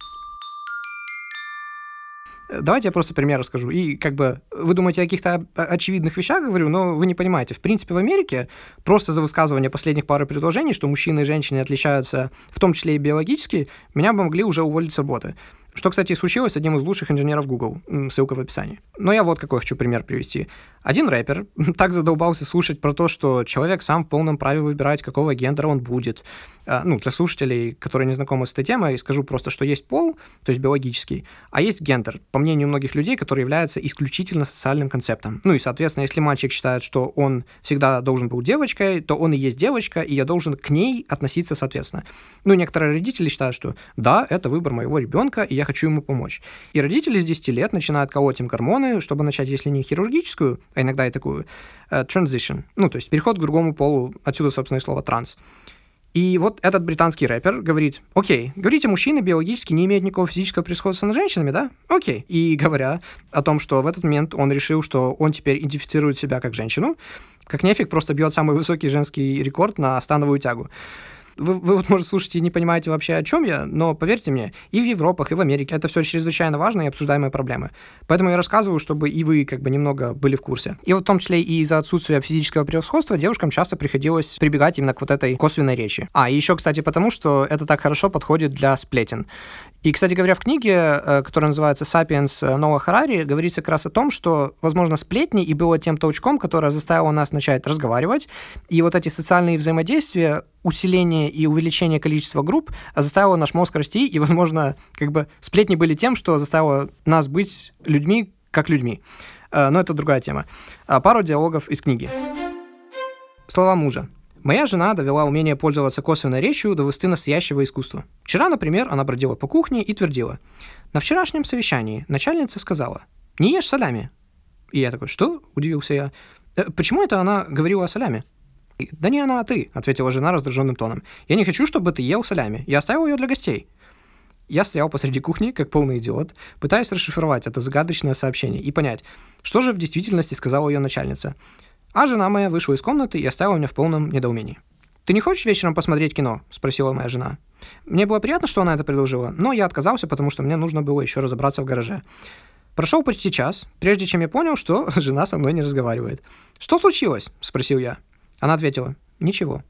Давайте я просто пример расскажу. И как бы вы думаете о каких-то очевидных вещах, говорю, но вы не понимаете. В принципе, в Америке просто за высказывание последних пары предложений, что мужчины и женщины отличаются, в том числе и биологически, меня бы могли уже уволить с работы. Что, кстати, случилось с одним из лучших инженеров Google. Ссылка в описании. Но я вот какой хочу пример привести. Один рэпер (laughs) так задолбался слушать про то, что человек сам в полном праве выбирать, какого гендера он будет. А, ну, для слушателей, которые не знакомы с этой темой, скажу просто, что есть пол, то есть биологический, а есть гендер, по мнению многих людей, который является исключительно социальным концептом. Ну и, соответственно, если мальчик считает, что он всегда должен был девочкой, то он и есть девочка, и я должен к ней относиться соответственно. Ну, некоторые родители считают, что да, это выбор моего ребенка, и я хочу ему помочь. И родители с 10 лет начинают колоть им гормоны, чтобы начать, если не хирургическую, а иногда и такую, uh, transition, ну, то есть переход к другому полу, отсюда, собственно, и слово транс. И вот этот британский рэпер говорит, окей, говорите, мужчины биологически не имеют никакого физического превосходства над женщинами, да? Окей. И говоря о том, что в этот момент он решил, что он теперь идентифицирует себя как женщину, как нефиг просто бьет самый высокий женский рекорд на становую тягу. Вы, вы вот, может, слушаете и не понимаете вообще, о чем я, но поверьте мне, и в Европах, и в Америке это все чрезвычайно важные и обсуждаемые проблемы. Поэтому я рассказываю, чтобы и вы как бы немного были в курсе. И вот в том числе и из-за отсутствия физического превосходства девушкам часто приходилось прибегать именно к вот этой косвенной речи. А, и еще, кстати, потому, что это так хорошо подходит для сплетен. И, кстати говоря, в книге, э, которая называется «Сапиенс» Ноа Харари, говорится как раз о том, что, возможно, сплетни и было тем толчком, которое заставило нас начать разговаривать, и вот эти социальные взаимодействия, усиление и увеличение количества групп заставило наш мозг расти, и, возможно, как бы сплетни были тем, что заставило нас быть людьми как людьми. Э, но это другая тема. А, пару диалогов из книги. Слова мужа. Моя жена довела умение пользоваться косвенной речью до высоты настоящего искусства. Вчера, например, она бродила по кухне и твердила. На вчерашнем совещании начальница сказала «Не ешь солями». И я такой «Что?» – удивился я. «Э, «Почему это она говорила о солями?» «Да не она, а ты», — ответила жена раздраженным тоном. «Я не хочу, чтобы ты ел солями. Я оставил ее для гостей». Я стоял посреди кухни, как полный идиот, пытаясь расшифровать это загадочное сообщение и понять, что же в действительности сказала ее начальница. А жена моя вышла из комнаты и оставила меня в полном недоумении. «Ты не хочешь вечером посмотреть кино?» – спросила моя жена. Мне было приятно, что она это предложила, но я отказался, потому что мне нужно было еще разобраться в гараже. Прошел почти час, прежде чем я понял, что (laughs) жена со мной не разговаривает. «Что случилось?» – спросил я. Она ответила «Ничего».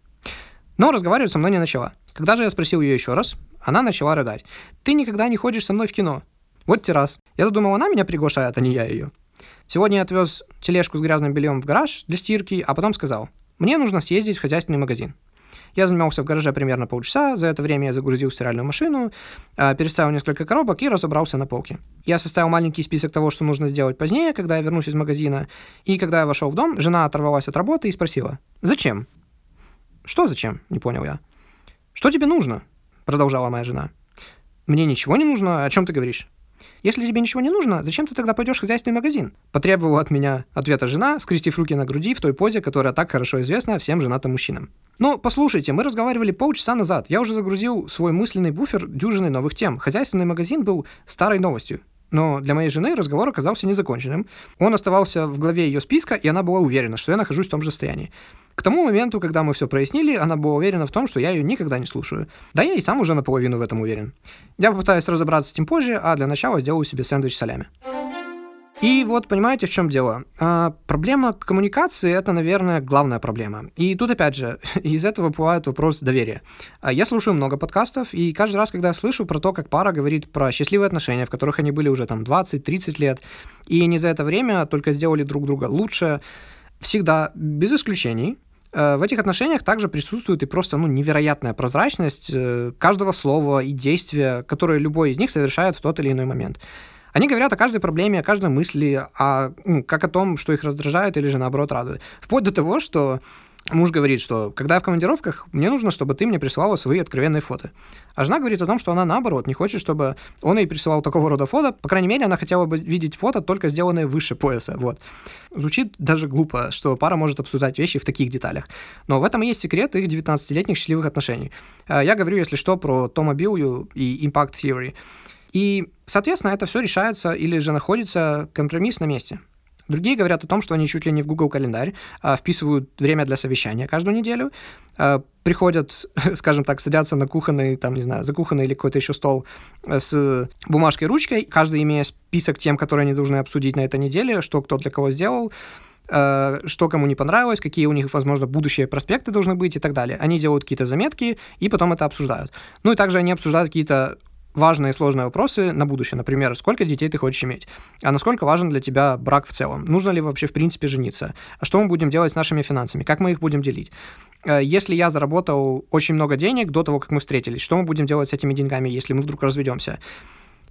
Но разговаривать со мной не начала. Когда же я спросил ее еще раз, она начала рыдать. «Ты никогда не ходишь со мной в кино». Вот террас. Я думал, она меня приглашает, а не я ее. Сегодня я отвез тележку с грязным бельем в гараж для стирки, а потом сказал, мне нужно съездить в хозяйственный магазин. Я занимался в гараже примерно полчаса, за это время я загрузил стиральную машину, а, переставил несколько коробок и разобрался на полке. Я составил маленький список того, что нужно сделать позднее, когда я вернусь из магазина, и когда я вошел в дом, жена оторвалась от работы и спросила, «Зачем?» «Что зачем?» — не понял я. «Что тебе нужно?» — продолжала моя жена. «Мне ничего не нужно, о чем ты говоришь?» Если тебе ничего не нужно, зачем ты тогда пойдешь в хозяйственный магазин? Потребовала от меня ответа жена, скрестив руки на груди в той позе, которая так хорошо известна всем женатым мужчинам. Но послушайте, мы разговаривали полчаса назад. Я уже загрузил свой мысленный буфер дюжиной новых тем. Хозяйственный магазин был старой новостью. Но для моей жены разговор оказался незаконченным. Он оставался в главе ее списка, и она была уверена, что я нахожусь в том же состоянии. К тому моменту, когда мы все прояснили, она была уверена в том, что я ее никогда не слушаю. Да я и сам уже наполовину в этом уверен. Я попытаюсь разобраться с этим позже, а для начала сделаю себе сэндвич солями. И вот понимаете, в чем дело? А, проблема коммуникации это, наверное, главная проблема. И тут, опять же, (laughs) из этого бывает вопрос доверия. А я слушаю много подкастов, и каждый раз, когда я слышу про то, как пара говорит про счастливые отношения, в которых они были уже там 20-30 лет, и они за это время только сделали друг друга лучше, всегда, без исключений, в этих отношениях также присутствует и просто ну, невероятная прозрачность э, каждого слова и действия, которое любой из них совершает в тот или иной момент. Они говорят о каждой проблеме, о каждой мысли, о, ну, как о том, что их раздражает или же наоборот радует. Вплоть до того, что Муж говорит, что когда я в командировках, мне нужно, чтобы ты мне присылала свои откровенные фото. А жена говорит о том, что она, наоборот, не хочет, чтобы он ей присылал такого рода фото. По крайней мере, она хотела бы видеть фото, только сделанные выше пояса. Вот. Звучит даже глупо, что пара может обсуждать вещи в таких деталях. Но в этом и есть секрет их 19-летних счастливых отношений. А я говорю, если что, про Тома Биллью и Impact Theory. И, соответственно, это все решается или же находится компромисс на месте. Другие говорят о том, что они чуть ли не в Google календарь а, вписывают время для совещания каждую неделю, а, приходят, (laughs) скажем так, садятся на кухонный, там, не знаю, за кухонный или какой-то еще стол э, с бумажкой, ручкой, каждый имея список тем, которые они должны обсудить на этой неделе, что кто для кого сделал, э, что кому не понравилось, какие у них, возможно, будущие проспекты должны быть и так далее. Они делают какие-то заметки и потом это обсуждают. Ну и также они обсуждают какие-то важные и сложные вопросы на будущее. Например, сколько детей ты хочешь иметь? А насколько важен для тебя брак в целом? Нужно ли вообще, в принципе, жениться? А что мы будем делать с нашими финансами? Как мы их будем делить? Э, если я заработал очень много денег до того, как мы встретились, что мы будем делать с этими деньгами, если мы вдруг разведемся?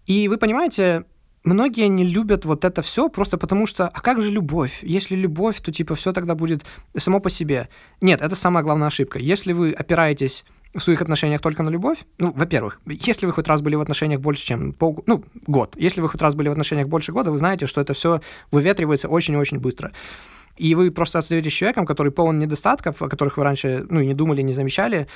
И вы понимаете, многие не любят вот это все просто потому что, а как же любовь? Если любовь, то типа все тогда будет само по себе. Нет, это самая главная ошибка. Если вы опираетесь в своих отношениях только на любовь, ну, во-первых, если вы хоть раз были в отношениях больше, чем пол, ну, год, если вы хоть раз были в отношениях больше года, вы знаете, что это все выветривается очень-очень быстро. И вы просто остаетесь человеком, который полон недостатков, о которых вы раньше, ну, и не думали, не замечали,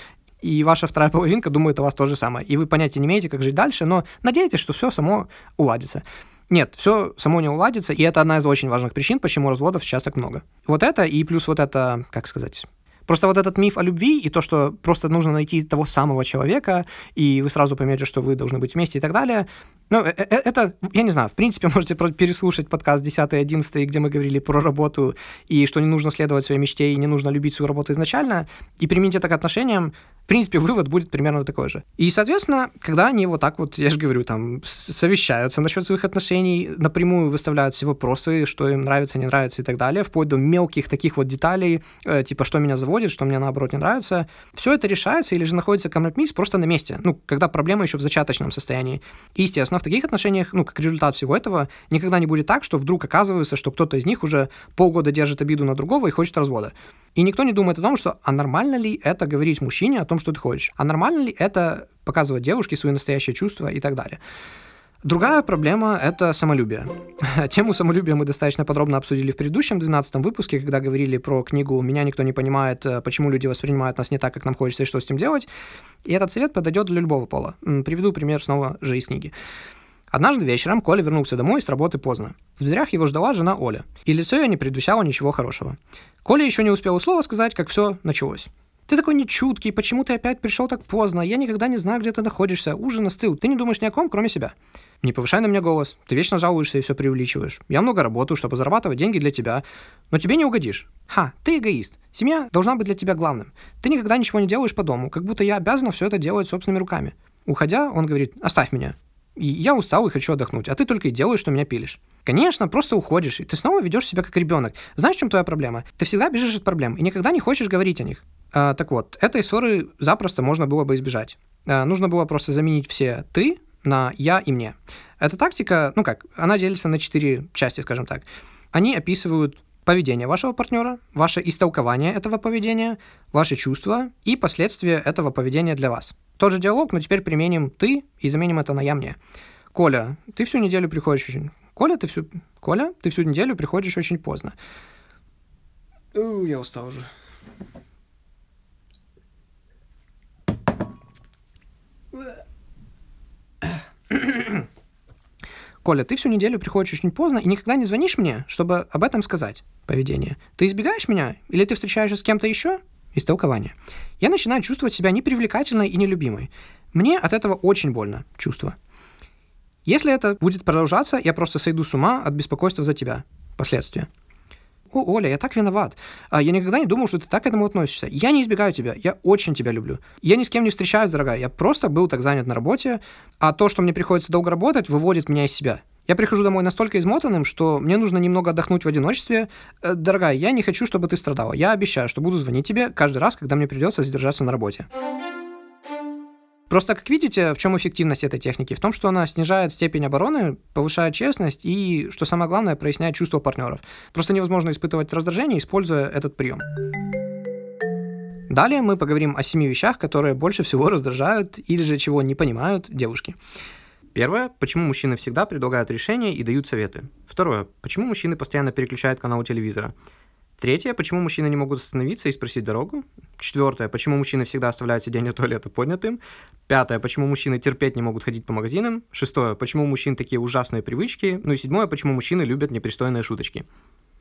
и ваша вторая половинка думает о вас то же самое. И вы понятия не имеете, как жить дальше, но надеетесь, что все само уладится. Нет, все само не уладится, и это одна из очень важных причин, почему разводов сейчас так много. Вот это и плюс вот это, как сказать, Просто вот этот миф о любви и то, что просто нужно найти того самого человека, и вы сразу поймете, что вы должны быть вместе и так далее, ну, э, э, это, я не знаю, в принципе, (laughs) можете переслушать подкаст 10 и 11, где мы говорили про работу, и что не нужно следовать своей мечте, и не нужно любить свою работу изначально, и применить это к отношениям, в принципе, вывод будет примерно такой же. И, соответственно, когда они вот так вот, я же говорю, там, совещаются насчет своих отношений, напрямую выставляют все вопросы, что им нравится, не нравится и так далее, вплоть до мелких таких вот деталей, э, типа, что меня заводит, что мне, наоборот, не нравится, все это решается или же находится компромисс просто на месте, ну, когда проблема еще в зачаточном состоянии. И, естественно, в таких отношениях, ну, как результат всего этого, никогда не будет так, что вдруг оказывается, что кто-то из них уже полгода держит обиду на другого и хочет развода. И никто не думает о том, что а нормально ли это говорить мужчине о том, что ты хочешь, а нормально ли это показывать девушке свои настоящие чувства и так далее. Другая проблема — это самолюбие. (laughs) Тему самолюбия мы достаточно подробно обсудили в предыдущем 12 выпуске, когда говорили про книгу «Меня никто не понимает, э, почему люди воспринимают нас не так, как нам хочется, и что с этим делать». И этот совет подойдет для любого пола. Приведу пример снова же из книги. Однажды вечером Коля вернулся домой с работы поздно. В дверях его ждала жена Оля, и лицо ее не предвещало ничего хорошего. Коля еще не успел слова сказать, как все началось. Ты такой нечуткий, почему ты опять пришел так поздно? Я никогда не знаю, где ты находишься. Ужин остыл. Ты не думаешь ни о ком, кроме себя. Не повышай на меня голос. Ты вечно жалуешься и все преувеличиваешь. Я много работаю, чтобы зарабатывать деньги для тебя. Но тебе не угодишь. Ха, ты эгоист. Семья должна быть для тебя главным. Ты никогда ничего не делаешь по дому, как будто я обязана все это делать собственными руками. Уходя, он говорит, оставь меня. Я устал и хочу отдохнуть, а ты только и делаешь, что меня пилишь. Конечно, просто уходишь, и ты снова ведешь себя как ребенок. Знаешь, в чем твоя проблема? Ты всегда бежишь от проблем и никогда не хочешь говорить о них. А, так вот, этой ссоры запросто можно было бы избежать. А, нужно было просто заменить все «ты» на «я» и «мне». Эта тактика, ну как, она делится на четыре части, скажем так. Они описывают поведение вашего партнера, ваше истолкование этого поведения, ваши чувства и последствия этого поведения для вас. Тот же диалог, но теперь применим «ты» и заменим это на «я мне». Коля, ты всю неделю приходишь очень... Коля, ты всю... Коля, ты всю неделю приходишь очень поздно. У, я устал уже. Коля, ты всю неделю приходишь очень поздно и никогда не звонишь мне, чтобы об этом сказать. Поведение. Ты избегаешь меня? Или ты встречаешься с кем-то еще? Истолкование. Я начинаю чувствовать себя непривлекательной и нелюбимой. Мне от этого очень больно, чувство. Если это будет продолжаться, я просто сойду с ума от беспокойства за тебя. Последствия. О, Оля, я так виноват. А, я никогда не думал, что ты так к этому относишься. Я не избегаю тебя, я очень тебя люблю. Я ни с кем не встречаюсь, дорогая, я просто был так занят на работе, а то, что мне приходится долго работать, выводит меня из себя. Я прихожу домой настолько измотанным, что мне нужно немного отдохнуть в одиночестве. Э, дорогая, я не хочу, чтобы ты страдала. Я обещаю, что буду звонить тебе каждый раз, когда мне придется задержаться на работе. Просто, как видите, в чем эффективность этой техники? В том, что она снижает степень обороны, повышает честность и, что самое главное, проясняет чувства партнеров. Просто невозможно испытывать раздражение, используя этот прием. Далее мы поговорим о семи вещах, которые больше всего раздражают или же чего не понимают девушки. Первое. Почему мужчины всегда предлагают решения и дают советы? Второе. Почему мужчины постоянно переключают канал телевизора? Третье. Почему мужчины не могут остановиться и спросить дорогу? Четвертое. Почему мужчины всегда оставляют сиденье туалета поднятым? Пятое. Почему мужчины терпеть не могут ходить по магазинам? Шестое. Почему у мужчин такие ужасные привычки? Ну и седьмое. Почему мужчины любят непристойные шуточки?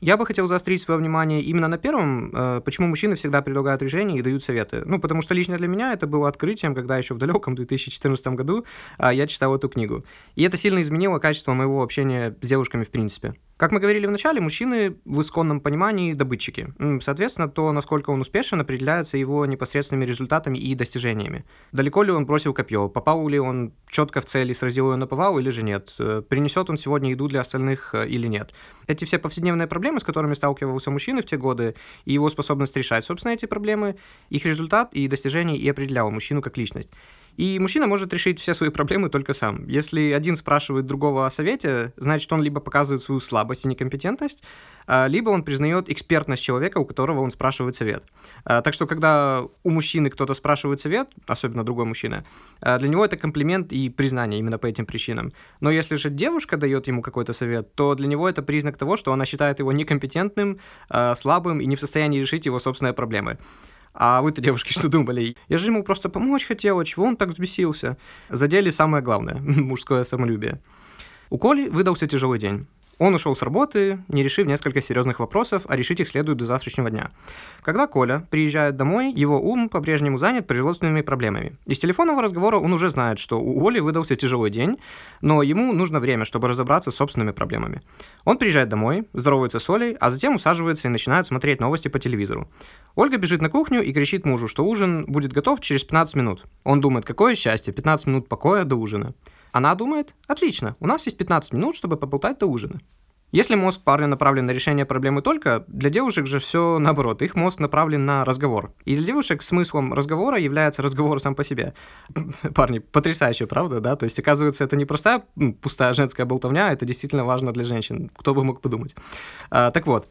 Я бы хотел заострить свое внимание именно на первом, э, почему мужчины всегда предлагают решения и дают советы. Ну, потому что лично для меня это было открытием, когда еще в далеком 2014 году э, я читал эту книгу. И это сильно изменило качество моего общения с девушками в принципе. Как мы говорили в начале, мужчины в исконном понимании добытчики. Соответственно, то, насколько он успешен, определяется его непосредственными результатами и достижениями. Далеко ли он бросил копье, попал ли он четко в цель и сразил ее на повал или же нет, э, принесет он сегодня еду для остальных э, или нет. Эти все повседневные проблемы, с которыми сталкивался мужчина в те годы, и его способность решать, собственно, эти проблемы, их результат и достижения и определял мужчину как личность. И мужчина может решить все свои проблемы только сам. Если один спрашивает другого о совете, значит, он либо показывает свою слабость и некомпетентность, а, либо он признает экспертность человека, у которого он спрашивает совет. А, так что, когда у мужчины кто-то спрашивает совет, особенно другой мужчина, а, для него это комплимент и признание именно по этим причинам. Но если же девушка дает ему какой-то совет, то для него это признак того, что она считает его некомпетентным, слабым и не в состоянии решить его собственные проблемы. А вы-то, девушки, (laughs) что думали? Я же ему просто помочь хотела, чего он так взбесился? Задели самое главное — (laughs) мужское самолюбие. У Коли выдался тяжелый день. Он ушел с работы, не решив несколько серьезных вопросов, а решить их следует до завтрашнего дня. Когда Коля приезжает домой, его ум по-прежнему занят производственными проблемами. Из телефонного разговора он уже знает, что у Оли выдался тяжелый день, но ему нужно время, чтобы разобраться с собственными проблемами. Он приезжает домой, здоровается с Олей, а затем усаживается и начинает смотреть новости по телевизору. Ольга бежит на кухню и кричит мужу, что ужин будет готов через 15 минут. Он думает, какое счастье, 15 минут покоя до ужина. Она думает, отлично, у нас есть 15 минут, чтобы поболтать до ужина. Если мозг парня направлен на решение проблемы только, для девушек же все наоборот, их мозг направлен на разговор. И для девушек смыслом разговора является разговор сам по себе. (laughs) Парни, потрясающе, правда, да? То есть, оказывается, это не простая пустая женская болтовня, это действительно важно для женщин. Кто бы мог подумать. А, так вот,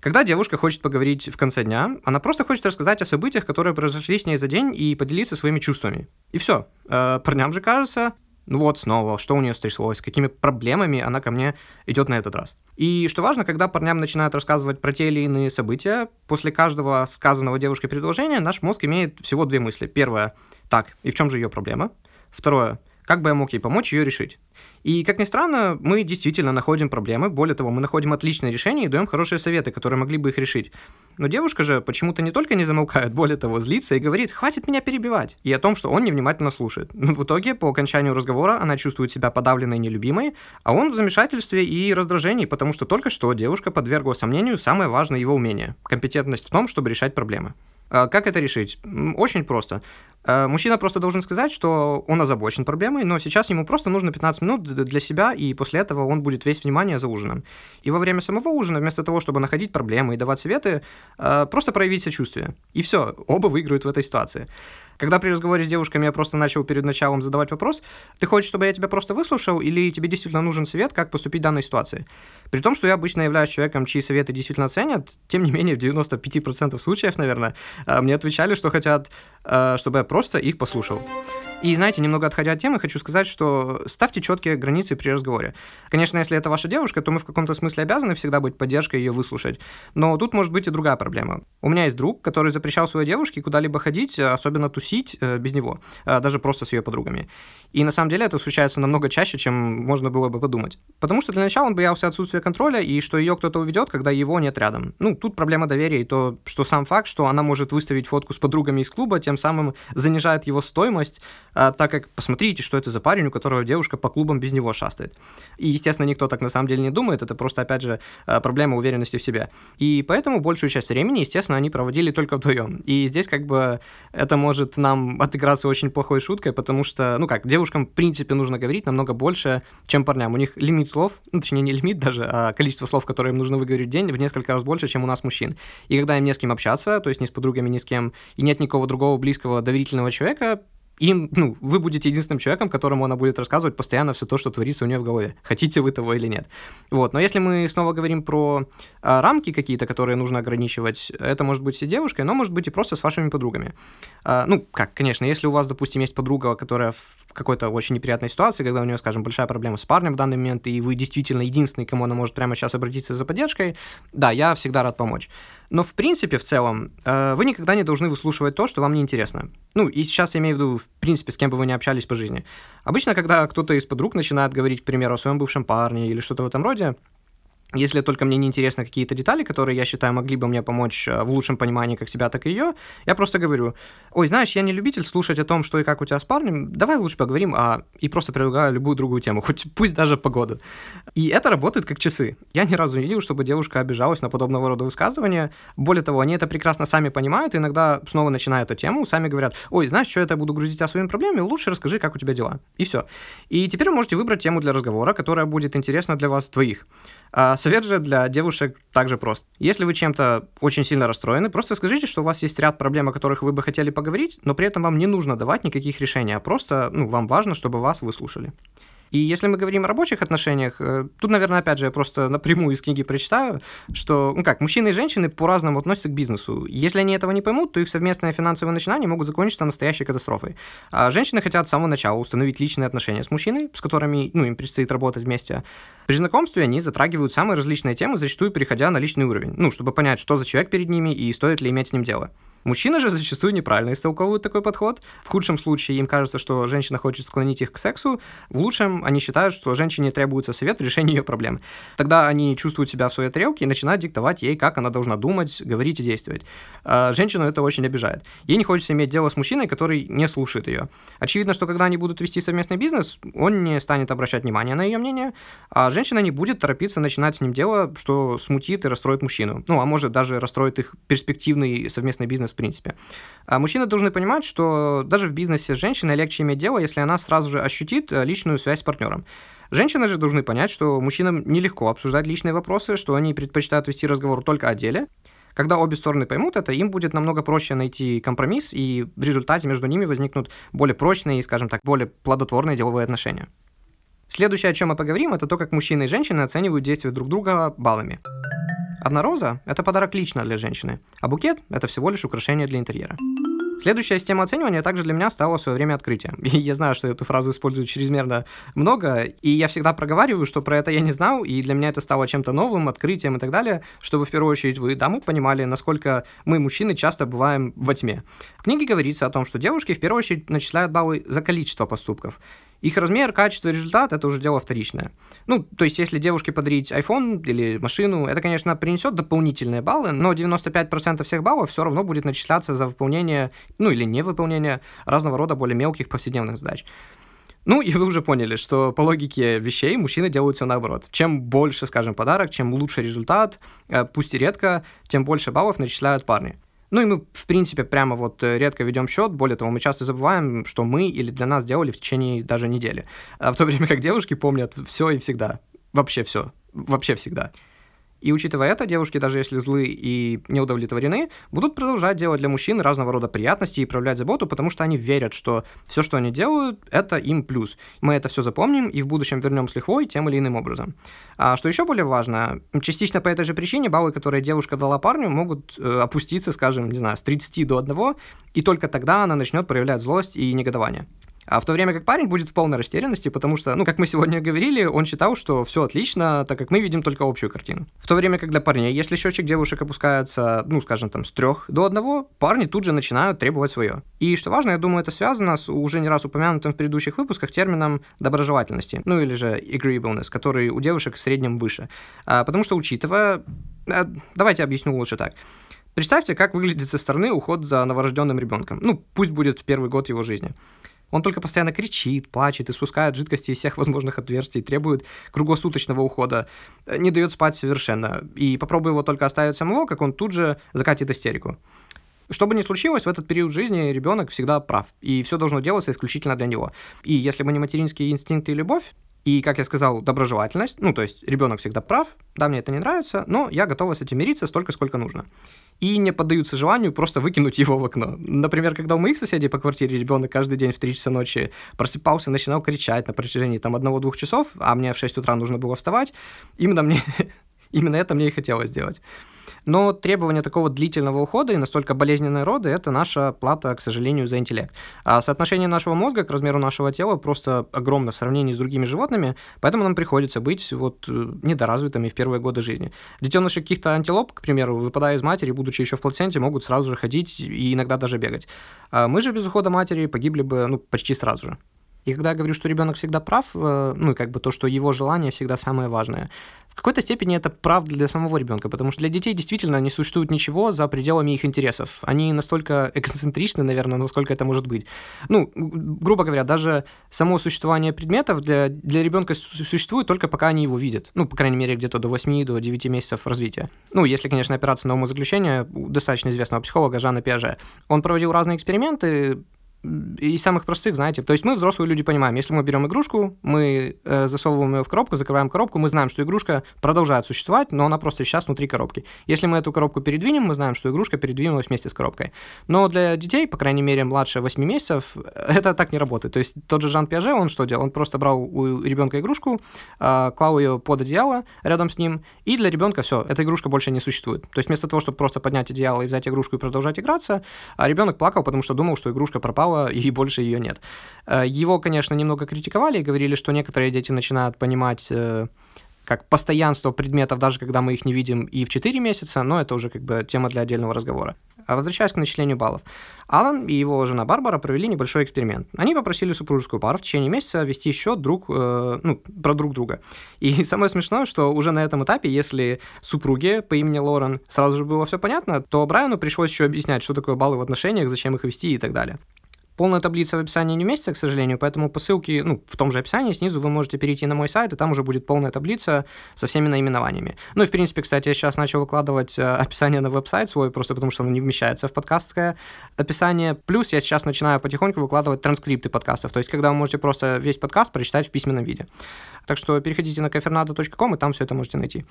когда девушка хочет поговорить в конце дня, она просто хочет рассказать о событиях, которые произошли с ней за день, и поделиться своими чувствами. И все. А, парням же кажется, ну вот снова, что у нее стряслось, какими проблемами она ко мне идет на этот раз. И что важно, когда парням начинают рассказывать про те или иные события, после каждого сказанного девушкой предложения наш мозг имеет всего две мысли. Первое, так, и в чем же ее проблема? Второе, как бы я мог ей помочь ее решить? И, как ни странно, мы действительно находим проблемы, более того, мы находим отличные решения и даем хорошие советы, которые могли бы их решить. Но девушка же почему-то не только не замолкает, более того, злится и говорит «хватит меня перебивать», и о том, что он невнимательно слушает. В итоге, по окончанию разговора, она чувствует себя подавленной и нелюбимой, а он в замешательстве и раздражении, потому что только что девушка подвергла сомнению самое важное его умение – компетентность в том, чтобы решать проблемы. А как это решить? Очень просто. Э, мужчина просто должен сказать, что он озабочен проблемой, но сейчас ему просто нужно 15 минут для себя, и после этого он будет весь внимание за ужином. И во время самого ужина, вместо того, чтобы находить проблемы и давать советы, э, просто проявить сочувствие. И все, оба выиграют в этой ситуации. Когда при разговоре с девушками я просто начал перед началом задавать вопрос, ты хочешь, чтобы я тебя просто выслушал, или тебе действительно нужен совет, как поступить в данной ситуации? При том, что я обычно являюсь человеком, чьи советы действительно ценят, тем не менее, в 95% случаев, наверное, э, мне отвечали, что хотят, чтобы я просто их послушал. И, знаете, немного отходя от темы, хочу сказать, что ставьте четкие границы при разговоре. Конечно, если это ваша девушка, то мы в каком-то смысле обязаны всегда быть поддержкой ее выслушать. Но тут может быть и другая проблема. У меня есть друг, который запрещал своей девушке куда-либо ходить, особенно тусить э, без него, э, даже просто с ее подругами. И на самом деле это случается намного чаще, чем можно было бы подумать. Потому что для начала он боялся отсутствия контроля и что ее кто-то уведет, когда его нет рядом. Ну, тут проблема доверия и то, что сам факт, что она может выставить фотку с подругами из клуба, тем самым занижает его стоимость, а, так как посмотрите, что это за парень, у которого девушка по клубам без него шастает. И, естественно, никто так на самом деле не думает, это просто, опять же, а, проблема уверенности в себе. И поэтому большую часть времени, естественно, они проводили только вдвоем. И здесь как бы это может нам (laughs) отыграться очень плохой шуткой, потому что, ну как, девушкам в принципе нужно говорить намного больше, чем парням. У них лимит слов, ну точнее не лимит даже, а количество слов, которые им нужно выговорить в день, в несколько раз больше, чем у нас мужчин. И когда им не с кем общаться, то есть ни с подругами, ни с кем, и нет никакого другого близкого доверительного человека, им, ну, вы будете единственным человеком, которому она будет рассказывать постоянно все то, что творится у нее в голове. Хотите вы того или нет. Вот. Но если мы снова говорим про а, рамки какие-то, которые нужно ограничивать, это может быть и девушкой, но может быть и просто с вашими подругами. А, ну, как, конечно, если у вас, допустим, есть подруга, которая в какой-то очень неприятной ситуации, когда у нее, скажем, большая проблема с парнем в данный момент, и вы действительно единственный, кому она может прямо сейчас обратиться за поддержкой, да, я всегда рад помочь. Но в принципе, в целом, э, вы никогда не должны выслушивать то, что вам не интересно. Ну, и сейчас я имею в виду, в принципе, с кем бы вы ни общались по жизни. Обычно, когда кто-то из подруг начинает говорить, к примеру, о своем бывшем парне или что-то в этом роде, если только мне не интересны какие-то детали, которые я считаю могли бы мне помочь э, в лучшем понимании как себя, так и ее, я просто говорю, ой, знаешь, я не любитель слушать о том, что и как у тебя с парнем, давай лучше поговорим, а... и просто предлагаю любую другую тему, (laughs) хоть пусть даже погоду. И это работает как часы. Я ни разу не видел, чтобы девушка обижалась на подобного рода высказывания. Более того, они это прекрасно сами понимают, и иногда снова начинают эту тему, сами говорят, ой, знаешь, что я буду грузить о своими проблемами, лучше расскажи, как у тебя дела. И все. И теперь вы можете выбрать тему для разговора, которая будет интересна для вас двоих. А совет же для девушек также прост. Если вы чем-то очень сильно расстроены, просто скажите, что у вас есть ряд проблем, о которых вы бы хотели поговорить, но при этом вам не нужно давать никаких решений, а просто ну, вам важно, чтобы вас выслушали. И если мы говорим о рабочих отношениях, э, тут, наверное, опять же, я просто напрямую из книги прочитаю, что, ну как, мужчины и женщины по-разному относятся к бизнесу. Если они этого не поймут, то их совместное финансовое начинание могут закончиться настоящей катастрофой. А женщины хотят с самого начала установить личные отношения с мужчиной, с которыми, ну, им предстоит работать вместе. При знакомстве они затрагивают самые различные темы, зачастую переходя на личный уровень, ну, чтобы понять, что за человек перед ними и стоит ли иметь с ним дело. Мужчины же зачастую неправильно истолковывают такой подход. В худшем случае им кажется, что женщина хочет склонить их к сексу. В лучшем они считают, что женщине требуется совет в решении ее проблем. Тогда они чувствуют себя в своей тарелке и начинают диктовать ей, как она должна думать, говорить и действовать. А женщину это очень обижает. Ей не хочется иметь дело с мужчиной, который не слушает ее. Очевидно, что когда они будут вести совместный бизнес, он не станет обращать внимание на ее мнение, а женщина не будет торопиться начинать с ним дело, что смутит и расстроит мужчину. Ну, а может даже расстроит их перспективный совместный бизнес принципе. А мужчины должны понимать, что даже в бизнесе с женщиной легче иметь дело, если она сразу же ощутит э, личную связь с партнером. Женщины же должны понять, что мужчинам нелегко обсуждать личные вопросы, что они предпочитают вести разговор только о деле. Когда обе стороны поймут это, им будет намного проще найти компромисс, и в результате между ними возникнут более прочные и, скажем так, более плодотворные деловые отношения. Следующее, о чем мы поговорим, это то, как мужчины и женщины оценивают действия друг друга баллами. Одна роза – это подарок лично для женщины, а букет – это всего лишь украшение для интерьера. Следующая система оценивания также для меня стала в свое время открытием. (laughs) И я знаю, что эту фразу используют чрезмерно много, и я всегда проговариваю, что про это я не знал, и для меня это стало чем-то новым, открытием и так далее, чтобы в первую очередь вы, дамы, понимали, насколько мы, мужчины, часто бываем во тьме. В книге говорится о том, что девушки в первую очередь начисляют баллы за количество поступков. Их размер, качество, результат – это уже дело вторичное. Ну, то есть, если девушке подарить iPhone или машину, это, конечно, принесет дополнительные баллы, но 95% всех баллов все равно будет начисляться за выполнение, ну, или невыполнение разного рода более мелких повседневных задач. Ну, и вы уже поняли, что по логике вещей мужчины делают все наоборот. Чем больше, скажем, подарок, чем лучше результат, э, пусть и редко, тем больше баллов начисляют парни. Ну и мы, в принципе, прямо вот э, редко ведем счет. Более того, мы часто забываем, что мы или для нас делали в течение даже недели. А в то время как девушки помнят все и всегда. Вообще все. Вообще всегда. И учитывая это, девушки, даже если злы и не удовлетворены, будут продолжать делать для мужчин разного рода приятности и проявлять заботу, потому что они верят, что все, что они делают, это им плюс. Мы это все запомним и в будущем вернем с лихвой тем или иным образом. А что еще более важно, частично по этой же причине баллы, которые девушка дала парню, могут э, опуститься, скажем, не знаю, с 30 до 1, и только тогда она начнет проявлять злость и негодование. А в то время как парень будет в полной растерянности, потому что, ну, как мы сегодня говорили, он считал, что все отлично, так как мы видим только общую картину. В то время как для парней, если счетчик девушек опускается, ну, скажем, там, с трех до одного, парни тут же начинают требовать свое. И что важно, я думаю, это связано с уже не раз упомянутым в предыдущих выпусках термином доброжелательности, ну, или же agreeableness, который у девушек в среднем выше. А, потому что, учитывая... А, давайте объясню лучше так. Представьте, как выглядит со стороны уход за новорожденным ребенком. Ну, пусть будет в первый год его жизни. Он только постоянно кричит, плачет, испускает жидкости из всех возможных отверстий, требует круглосуточного ухода, э, не дает спать совершенно. И попробуй его только оставить самого, как он тут же закатит истерику. Что бы ни случилось, в этот период жизни ребенок всегда прав, и все должно делаться исключительно для него. И если бы не материнские инстинкты и любовь, И, как я сказал, доброжелательность, ну, то есть ребенок всегда прав, да, мне это не нравится, но я готова с этим мириться столько, сколько нужно. И не поддаются желанию просто выкинуть его в окно. Например, когда у моих соседей по квартире ребенок каждый день в 3 часа ночи просыпался, начинал кричать на протяжении там одного-двух часов, а мне в 6 утра нужно было вставать, именно мне (laughs) Именно это мне и хотелось сделать. Но требование такого длительного ухода и настолько болезненной роды – это наша плата, к сожалению, за интеллект. А соотношение нашего мозга к размеру нашего тела просто огромно в сравнении с другими животными, поэтому нам приходится быть вот э, недоразвитыми в первые годы жизни. Детеныши каких-то антилоп, к примеру, выпадая из матери, будучи еще в плаценте, могут сразу же ходить и иногда даже бегать. А мы же без ухода матери погибли бы ну, почти сразу же. И когда я говорю, что ребенок всегда прав, э, ну, как бы то, что его желание всегда самое важное, в какой-то степени это правда для самого ребенка, потому что для детей действительно не существует ничего за пределами их интересов. Они настолько (laughs) эксцентричны, наверное, насколько это может быть. Ну, грубо говоря, даже само существование предметов для, для ребенка существует только пока они его видят. Ну, по крайней мере, где-то до 8 до 9 месяцев развития. Ну, если, конечно, опираться на умозаключение достаточно известного психолога Жана Пиаже. Он проводил разные эксперименты, из самых простых, знаете. То есть мы, взрослые люди, понимаем, если мы берем игрушку, мы э, засовываем ее в коробку, закрываем коробку, мы знаем, что игрушка продолжает существовать, но она просто сейчас внутри коробки. Если мы эту коробку передвинем, мы знаем, что игрушка передвинулась вместе с коробкой. Но для детей, по крайней мере, младше 8 месяцев, это так не работает. То есть тот же Жан Пиаже, он что делал? Он просто брал у ребенка игрушку, э, клал ее под одеяло рядом с ним, и для ребенка все, эта игрушка больше не существует. То есть вместо того, чтобы просто поднять одеяло и взять игрушку и продолжать играться, а ребенок плакал, потому что думал, что игрушка пропала, пропало, (laughs) и больше ее нет. Э, его, конечно, немного критиковали и говорили, что некоторые дети начинают понимать э, как постоянство предметов, даже когда мы их не видим и в 4 месяца, но это уже как бы тема для отдельного разговора. А возвращаясь к начислению баллов. Алан и его жена Барбара провели небольшой эксперимент. Они попросили супружескую пару в течение месяца вести счет друг, э, ну, про друг друга. (laughs) И самое смешное, что уже на этом этапе, если супруге по имени Лорен сразу же было все понятно, то Брайану пришлось еще объяснять, что такое баллы в отношениях, зачем их вести и так далее. Полная таблица в описании не уместится, к сожалению, поэтому по ссылке, ну, в том же описании снизу вы можете перейти на мой сайт, и там уже будет полная таблица со всеми наименованиями. Ну и, в принципе, кстати, я сейчас начал выкладывать э, описание на веб-сайт свой, просто потому что оно не вмещается в подкастское описание. Плюс я сейчас начинаю потихоньку выкладывать транскрипты подкастов, то есть когда вы можете просто весь подкаст прочитать в письменном виде. Так что переходите на kafernado.com, и там все это можете найти.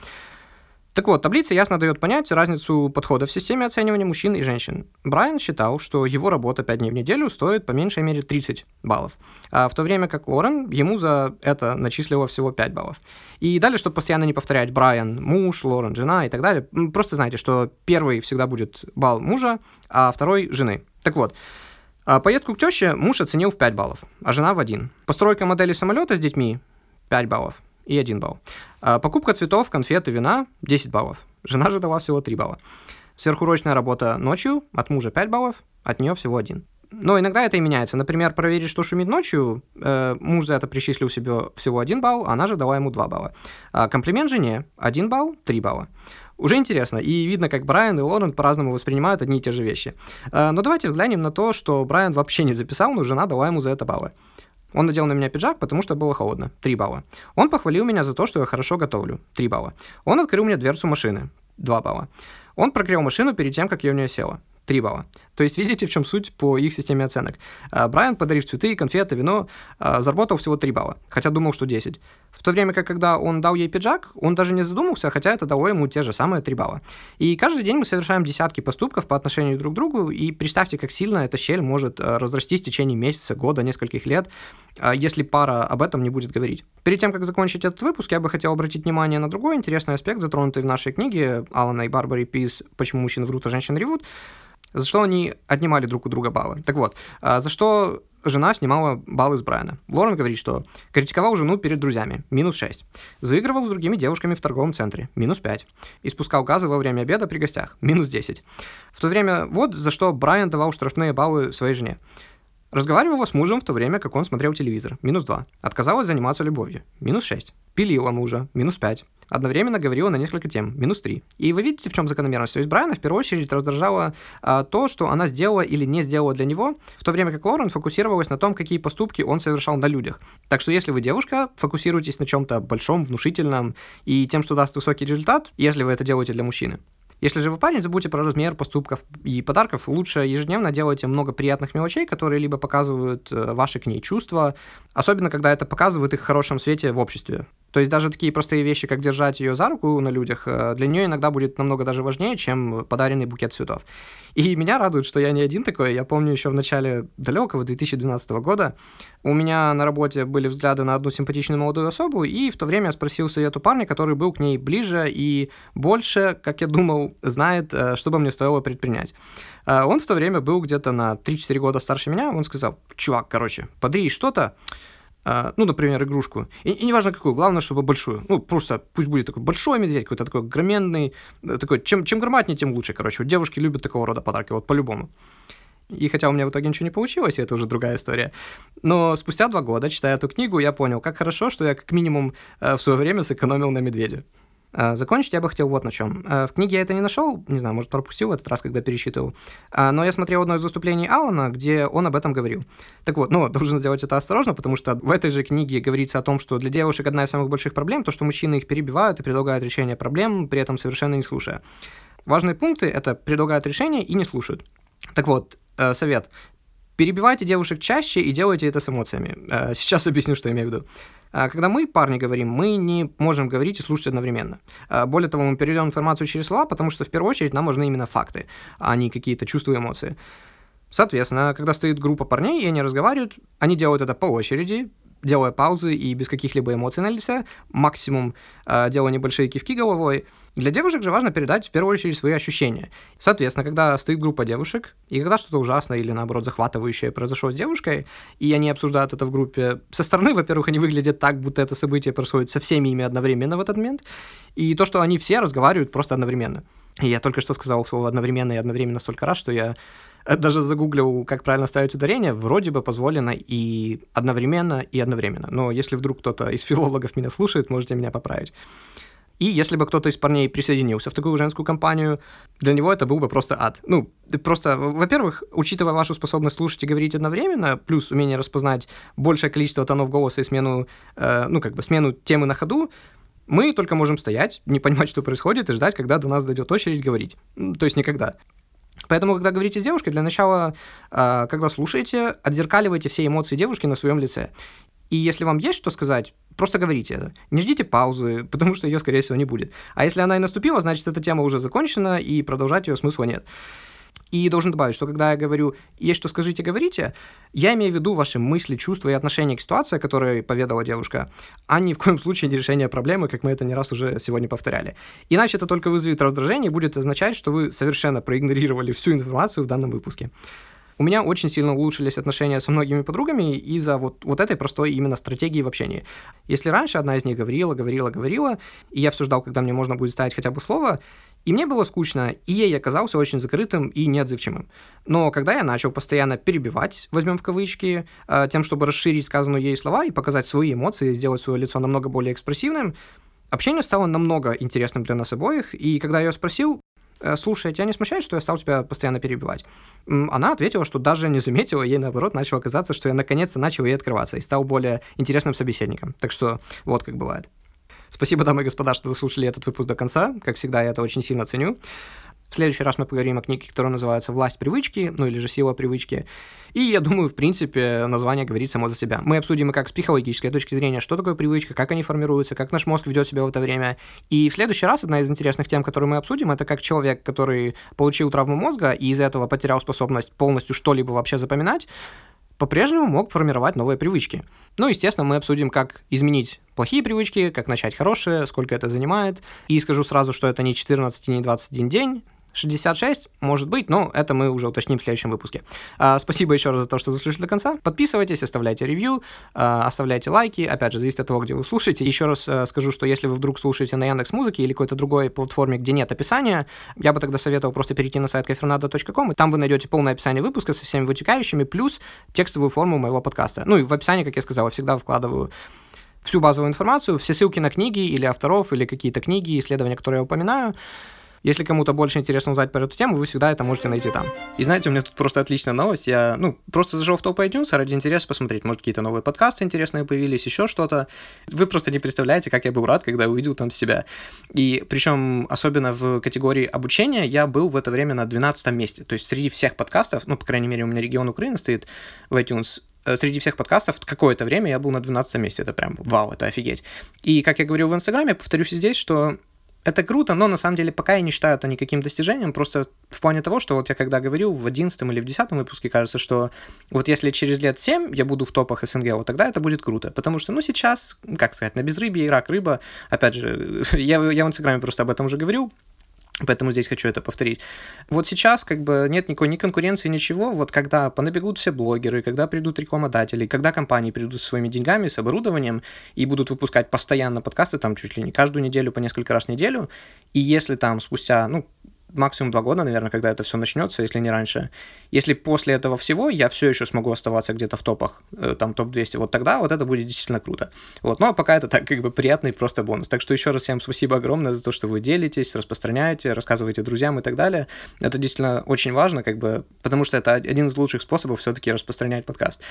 Так вот, таблица ясно дает понять разницу подхода в системе оценивания мужчин и женщин. Брайан считал, что его работа 5 дней в неделю стоит по меньшей мере 30 баллов, а в то время как Лорен ему за это начислила всего 5 баллов. И далее, чтобы постоянно не повторять Брайан муж, Лорен жена и так далее, просто знайте, что первый всегда будет балл мужа, а второй жены. Так вот, а поездку к теще муж оценил в 5 баллов, а жена в 1. Постройка модели самолета с детьми 5 баллов и 1 балл. А покупка цветов, конфет и вина 10 баллов. Жена же дала всего 3 балла. Сверхурочная работа ночью от мужа 5 баллов, от нее всего 1. Но иногда это и меняется. Например, проверить, что шумит ночью, э, муж за это причислил себе всего 1 балл, она же дала ему 2 балла. А комплимент жене 1 балл, 3 балла. Уже интересно, и видно, как Брайан и Лорен по-разному воспринимают одни и те же вещи. Э, но давайте взглянем на то, что Брайан вообще не записал, но жена дала ему за это баллы. Он надел на меня пиджак, потому что было холодно. 3 балла. Он похвалил меня за то, что я хорошо готовлю. 3 балла. Он открыл мне дверцу машины. 2 балла. Он прогрел машину перед тем, как я в нее села. 3 балла. То есть видите, в чем суть по их системе оценок. А, Брайан, подарив цветы, конфеты, вино, а, заработал всего 3 балла, хотя думал, что 10. В то время как, когда он дал ей пиджак, он даже не задумался, хотя это дало ему те же самые 3 балла. И каждый день мы совершаем десятки поступков по отношению друг к другу, и представьте, как сильно эта щель может а, разрастись в течение месяца, года, нескольких лет, если пара об этом не будет говорить. Перед тем, как закончить этот выпуск, я бы хотел обратить внимание на другой интересный аспект, затронутый в нашей книге Алана и Барбари Пис «Почему мужчины врут, а женщины ревут», за что они отнимали друг у друга баллы. Так вот, а, за что жена снимала баллы с Брайана. Лорен говорит, что критиковал жену перед друзьями, минус 6. Заигрывал с другими девушками в торговом центре, минус 5. И спускал газы во время обеда при гостях, минус 10. В то время вот за что Брайан давал штрафные баллы своей жене. Разговаривала с мужем в то время, как он смотрел телевизор. Минус 2. Отказалась заниматься любовью. Минус 6. Пилила мужа. Минус 5. Одновременно говорила на несколько тем. Минус 3. И вы видите, в чем закономерность. То есть Брайана в первую очередь раздражало а, то, что она сделала или не сделала для него, в то время как Лорен фокусировалась на том, какие поступки он совершал на людях. Так что если вы девушка, фокусируйтесь на чем-то большом, внушительном и тем, что даст высокий результат, если вы это делаете для мужчины. Если же вы парень, забудьте про размер поступков и подарков. Лучше ежедневно делайте много приятных мелочей, которые либо показывают э, ваши к ней чувства, особенно когда это показывает их в хорошем свете в обществе. То есть даже такие простые вещи, как держать ее за руку на людях, э, для нее иногда будет намного даже важнее, чем подаренный букет цветов. И меня радует, что я не один такой. Я помню еще в начале далекого 2012 года у меня на работе были взгляды на одну симпатичную молодую особу, и в то время я спросил совет у парня, который был к ней ближе и больше, как я думал, знает, э, что бы мне стоило предпринять. Э, он в то время был где-то на 3-4 года старше меня. Он сказал, чувак, короче, подари что-то, ну, например, игрушку, и, и неважно какую, главное, чтобы большую, ну, просто пусть будет такой большой медведь, какой-то такой громенный, э, такой, чем, чем громаднее, тем лучше, короче, девушки любят такого рода подарки, вот по-любому. И хотя у меня в итоге ничего не получилось, и это уже другая история. Но спустя два года, читая эту книгу, я понял, как хорошо, что я как минимум э, в свое время сэкономил на медведе. А, закончить я бы хотел вот на чем. А, в книге я это не нашел, не знаю, может, пропустил в этот раз, когда пересчитывал. А, но я смотрел одно из выступлений Алана, где он об этом говорил. Так вот, ну, (laughs) должен сделать это осторожно, потому что в этой же книге говорится о том, что для девушек одна из самых больших проблем то, что мужчины их перебивают и предлагают решение проблем, при этом совершенно не слушая. Важные пункты — это предлагают решение и не слушают. Так вот, э, совет. Перебивайте девушек чаще и делайте это с эмоциями. Э, сейчас объясню, что я имею в виду. А когда мы, парни, говорим, мы не можем говорить и слушать одновременно. А более того, мы передаем информацию через слова, потому что в первую очередь нам нужны именно факты, а не какие-то чувства и эмоции. Соответственно, когда стоит группа парней, и они разговаривают, они делают это по очереди, делая паузы и без каких-либо эмоций на лице, максимум э, делая небольшие кивки головой. Для девушек же важно передать в первую очередь свои ощущения. Соответственно, когда стоит группа девушек, и когда что-то ужасное или, наоборот, захватывающее произошло с девушкой, и они обсуждают это в группе, со стороны, (laughs) во-первых, они выглядят так, будто это событие происходит со всеми ими одновременно в этот момент, и то, что они все разговаривают просто одновременно. И я только что сказал слово «одновременно» и «одновременно» столько раз, что я даже загуглил, как правильно ставить ударение, вроде бы позволено и одновременно, и одновременно. Но если вдруг кто-то из филологов меня слушает, можете меня поправить. И если бы кто-то из парней присоединился в такую женскую компанию, для него это был бы просто ад. Ну, просто, во-первых, учитывая вашу способность слушать и говорить одновременно, плюс умение распознать большее количество тонов голоса и смену, э, ну, как бы смену темы на ходу, мы только можем стоять, не понимать, что происходит, и ждать, когда до нас дойдет очередь говорить. То есть никогда. Поэтому, когда говорите с девушкой, для начала, а, когда слушаете, отзеркаливайте все эмоции девушки на своем лице. И если вам есть что сказать, просто говорите это. Не ждите паузы, (laughs) потому что ее, скорее всего, не будет. А если она и наступила, значит, эта тема уже закончена, и продолжать ее смысла нет. И должен добавить, что когда я говорю «есть что скажите, говорите», я имею в виду ваши мысли, чувства и отношения к ситуации, которую поведала девушка, а ни в коем случае не решение проблемы, как мы это не раз уже сегодня повторяли. Иначе это только вызовет раздражение и будет означать, что вы совершенно проигнорировали всю информацию в данном выпуске. У меня очень сильно улучшились отношения со многими подругами из-за вот, вот этой простой именно стратегии в общении. Если раньше одна из них говорила, говорила, говорила, и я все ждал, когда мне можно будет ставить хотя бы слово, и мне было скучно, и ей оказался очень закрытым и неотзывчивым. Но когда я начал постоянно перебивать, возьмем в кавычки, э, тем, чтобы расширить сказанную ей слова и показать свои эмоции, сделать свое лицо намного более экспрессивным, общение стало намного интересным для нас обоих, и когда я ее спросил, «Э, слушай, тебя не смущает, что я стал тебя постоянно перебивать? Она ответила, что даже не заметила, ей наоборот начало казаться, что я наконец-то начал ей открываться и стал более интересным собеседником. Так что вот как бывает. Спасибо, дамы и господа, что дослушали этот выпуск до конца. Как всегда, я это очень сильно ценю. В следующий раз мы поговорим о книге, которая называется «Власть привычки», ну или же «Сила привычки». И я думаю, в принципе, название говорит само за себя. Мы обсудим и как с психологической точки зрения, что такое привычка, как они формируются, как наш мозг ведет себя в это время. И в следующий раз одна из интересных тем, которую мы обсудим, это как человек, который получил травму мозга и из-за этого потерял способность полностью что-либо вообще запоминать, по-прежнему мог формировать новые привычки. Ну, естественно, мы обсудим, как изменить плохие привычки, как начать хорошие, сколько это занимает. И скажу сразу, что это не 14 не 21 день, 66, может быть, но это мы уже уточним в следующем выпуске. А, спасибо еще раз за то, что заслушали до конца. Подписывайтесь, оставляйте ревью, а, оставляйте лайки. Опять же, зависит от того, где вы слушаете. Еще раз а, скажу, что если вы вдруг слушаете на Яндекс Музыке или какой-то другой платформе, где нет описания, я бы тогда советовал просто перейти на сайт kafernado.com, и там вы найдете полное описание выпуска со всеми вытекающими, плюс текстовую форму моего подкаста. Ну и в описании, как я сказал, всегда вкладываю всю базовую информацию, все ссылки на книги или авторов, или какие-то книги, исследования, которые я упоминаю. Если кому-то больше интересно узнать про эту тему, вы всегда это можете найти там. И знаете, у меня тут просто отличная новость. Я, ну, просто зашел в топ iTunes ради интереса посмотреть, может, какие-то новые подкасты интересные появились, еще что-то. Вы просто не представляете, как я был рад, когда увидел там себя. И причем, особенно в категории обучения, я был в это время на 12 месте. То есть среди всех подкастов, ну, по крайней мере, у меня регион Украины стоит в iTunes, э, среди всех подкастов какое-то время я был на 12 месте. Это прям вау, это офигеть. И, как я говорил в Инстаграме, повторюсь здесь, что это круто, но на самом деле пока я не считаю это никаким достижением, просто в плане того, что вот я когда говорил в 11 или в 10 выпуске, кажется, что вот если через лет 7 я буду в топах СНГ, вот тогда это будет круто, потому что, ну, сейчас, как сказать, на безрыбье рак рыба, опять же, (laughs) я, я в Инстаграме просто об этом уже говорил, Поэтому здесь хочу это повторить. Вот сейчас как бы нет никакой ни конкуренции, ничего. Вот когда понабегут все блогеры, когда придут рекламодатели, когда компании придут со своими деньгами, с оборудованием и будут выпускать постоянно подкасты, там чуть ли не каждую неделю, по несколько раз в неделю, и если там спустя, ну, максимум два года, наверное, когда это все начнется, если не раньше. Если после этого всего я все еще смогу оставаться где-то в топах, э, там топ-200, вот тогда вот это будет действительно круто. Вот, но пока это так как бы приятный просто бонус. Так что еще раз всем спасибо огромное за то, что вы делитесь, распространяете, рассказываете друзьям и так далее. Это действительно очень важно, как бы, потому что это один из лучших способов все-таки распространять подкаст.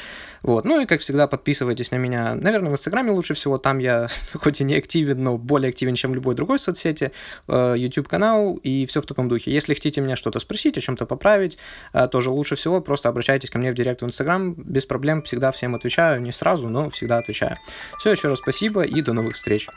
Вот, ну и как всегда подписывайтесь на меня, наверное, в Инстаграме лучше всего, там я (laughs) хоть и не активен, но более активен, чем в любой другой соцсети, э, YouTube канал и все в таком духе. Если хотите меня что-то спросить, о чем-то поправить, э, тоже лучше всего просто обращайтесь ко мне в директ в Инстаграм, без проблем, всегда всем отвечаю, не сразу, но всегда отвечаю. Все, еще раз спасибо и до новых встреч.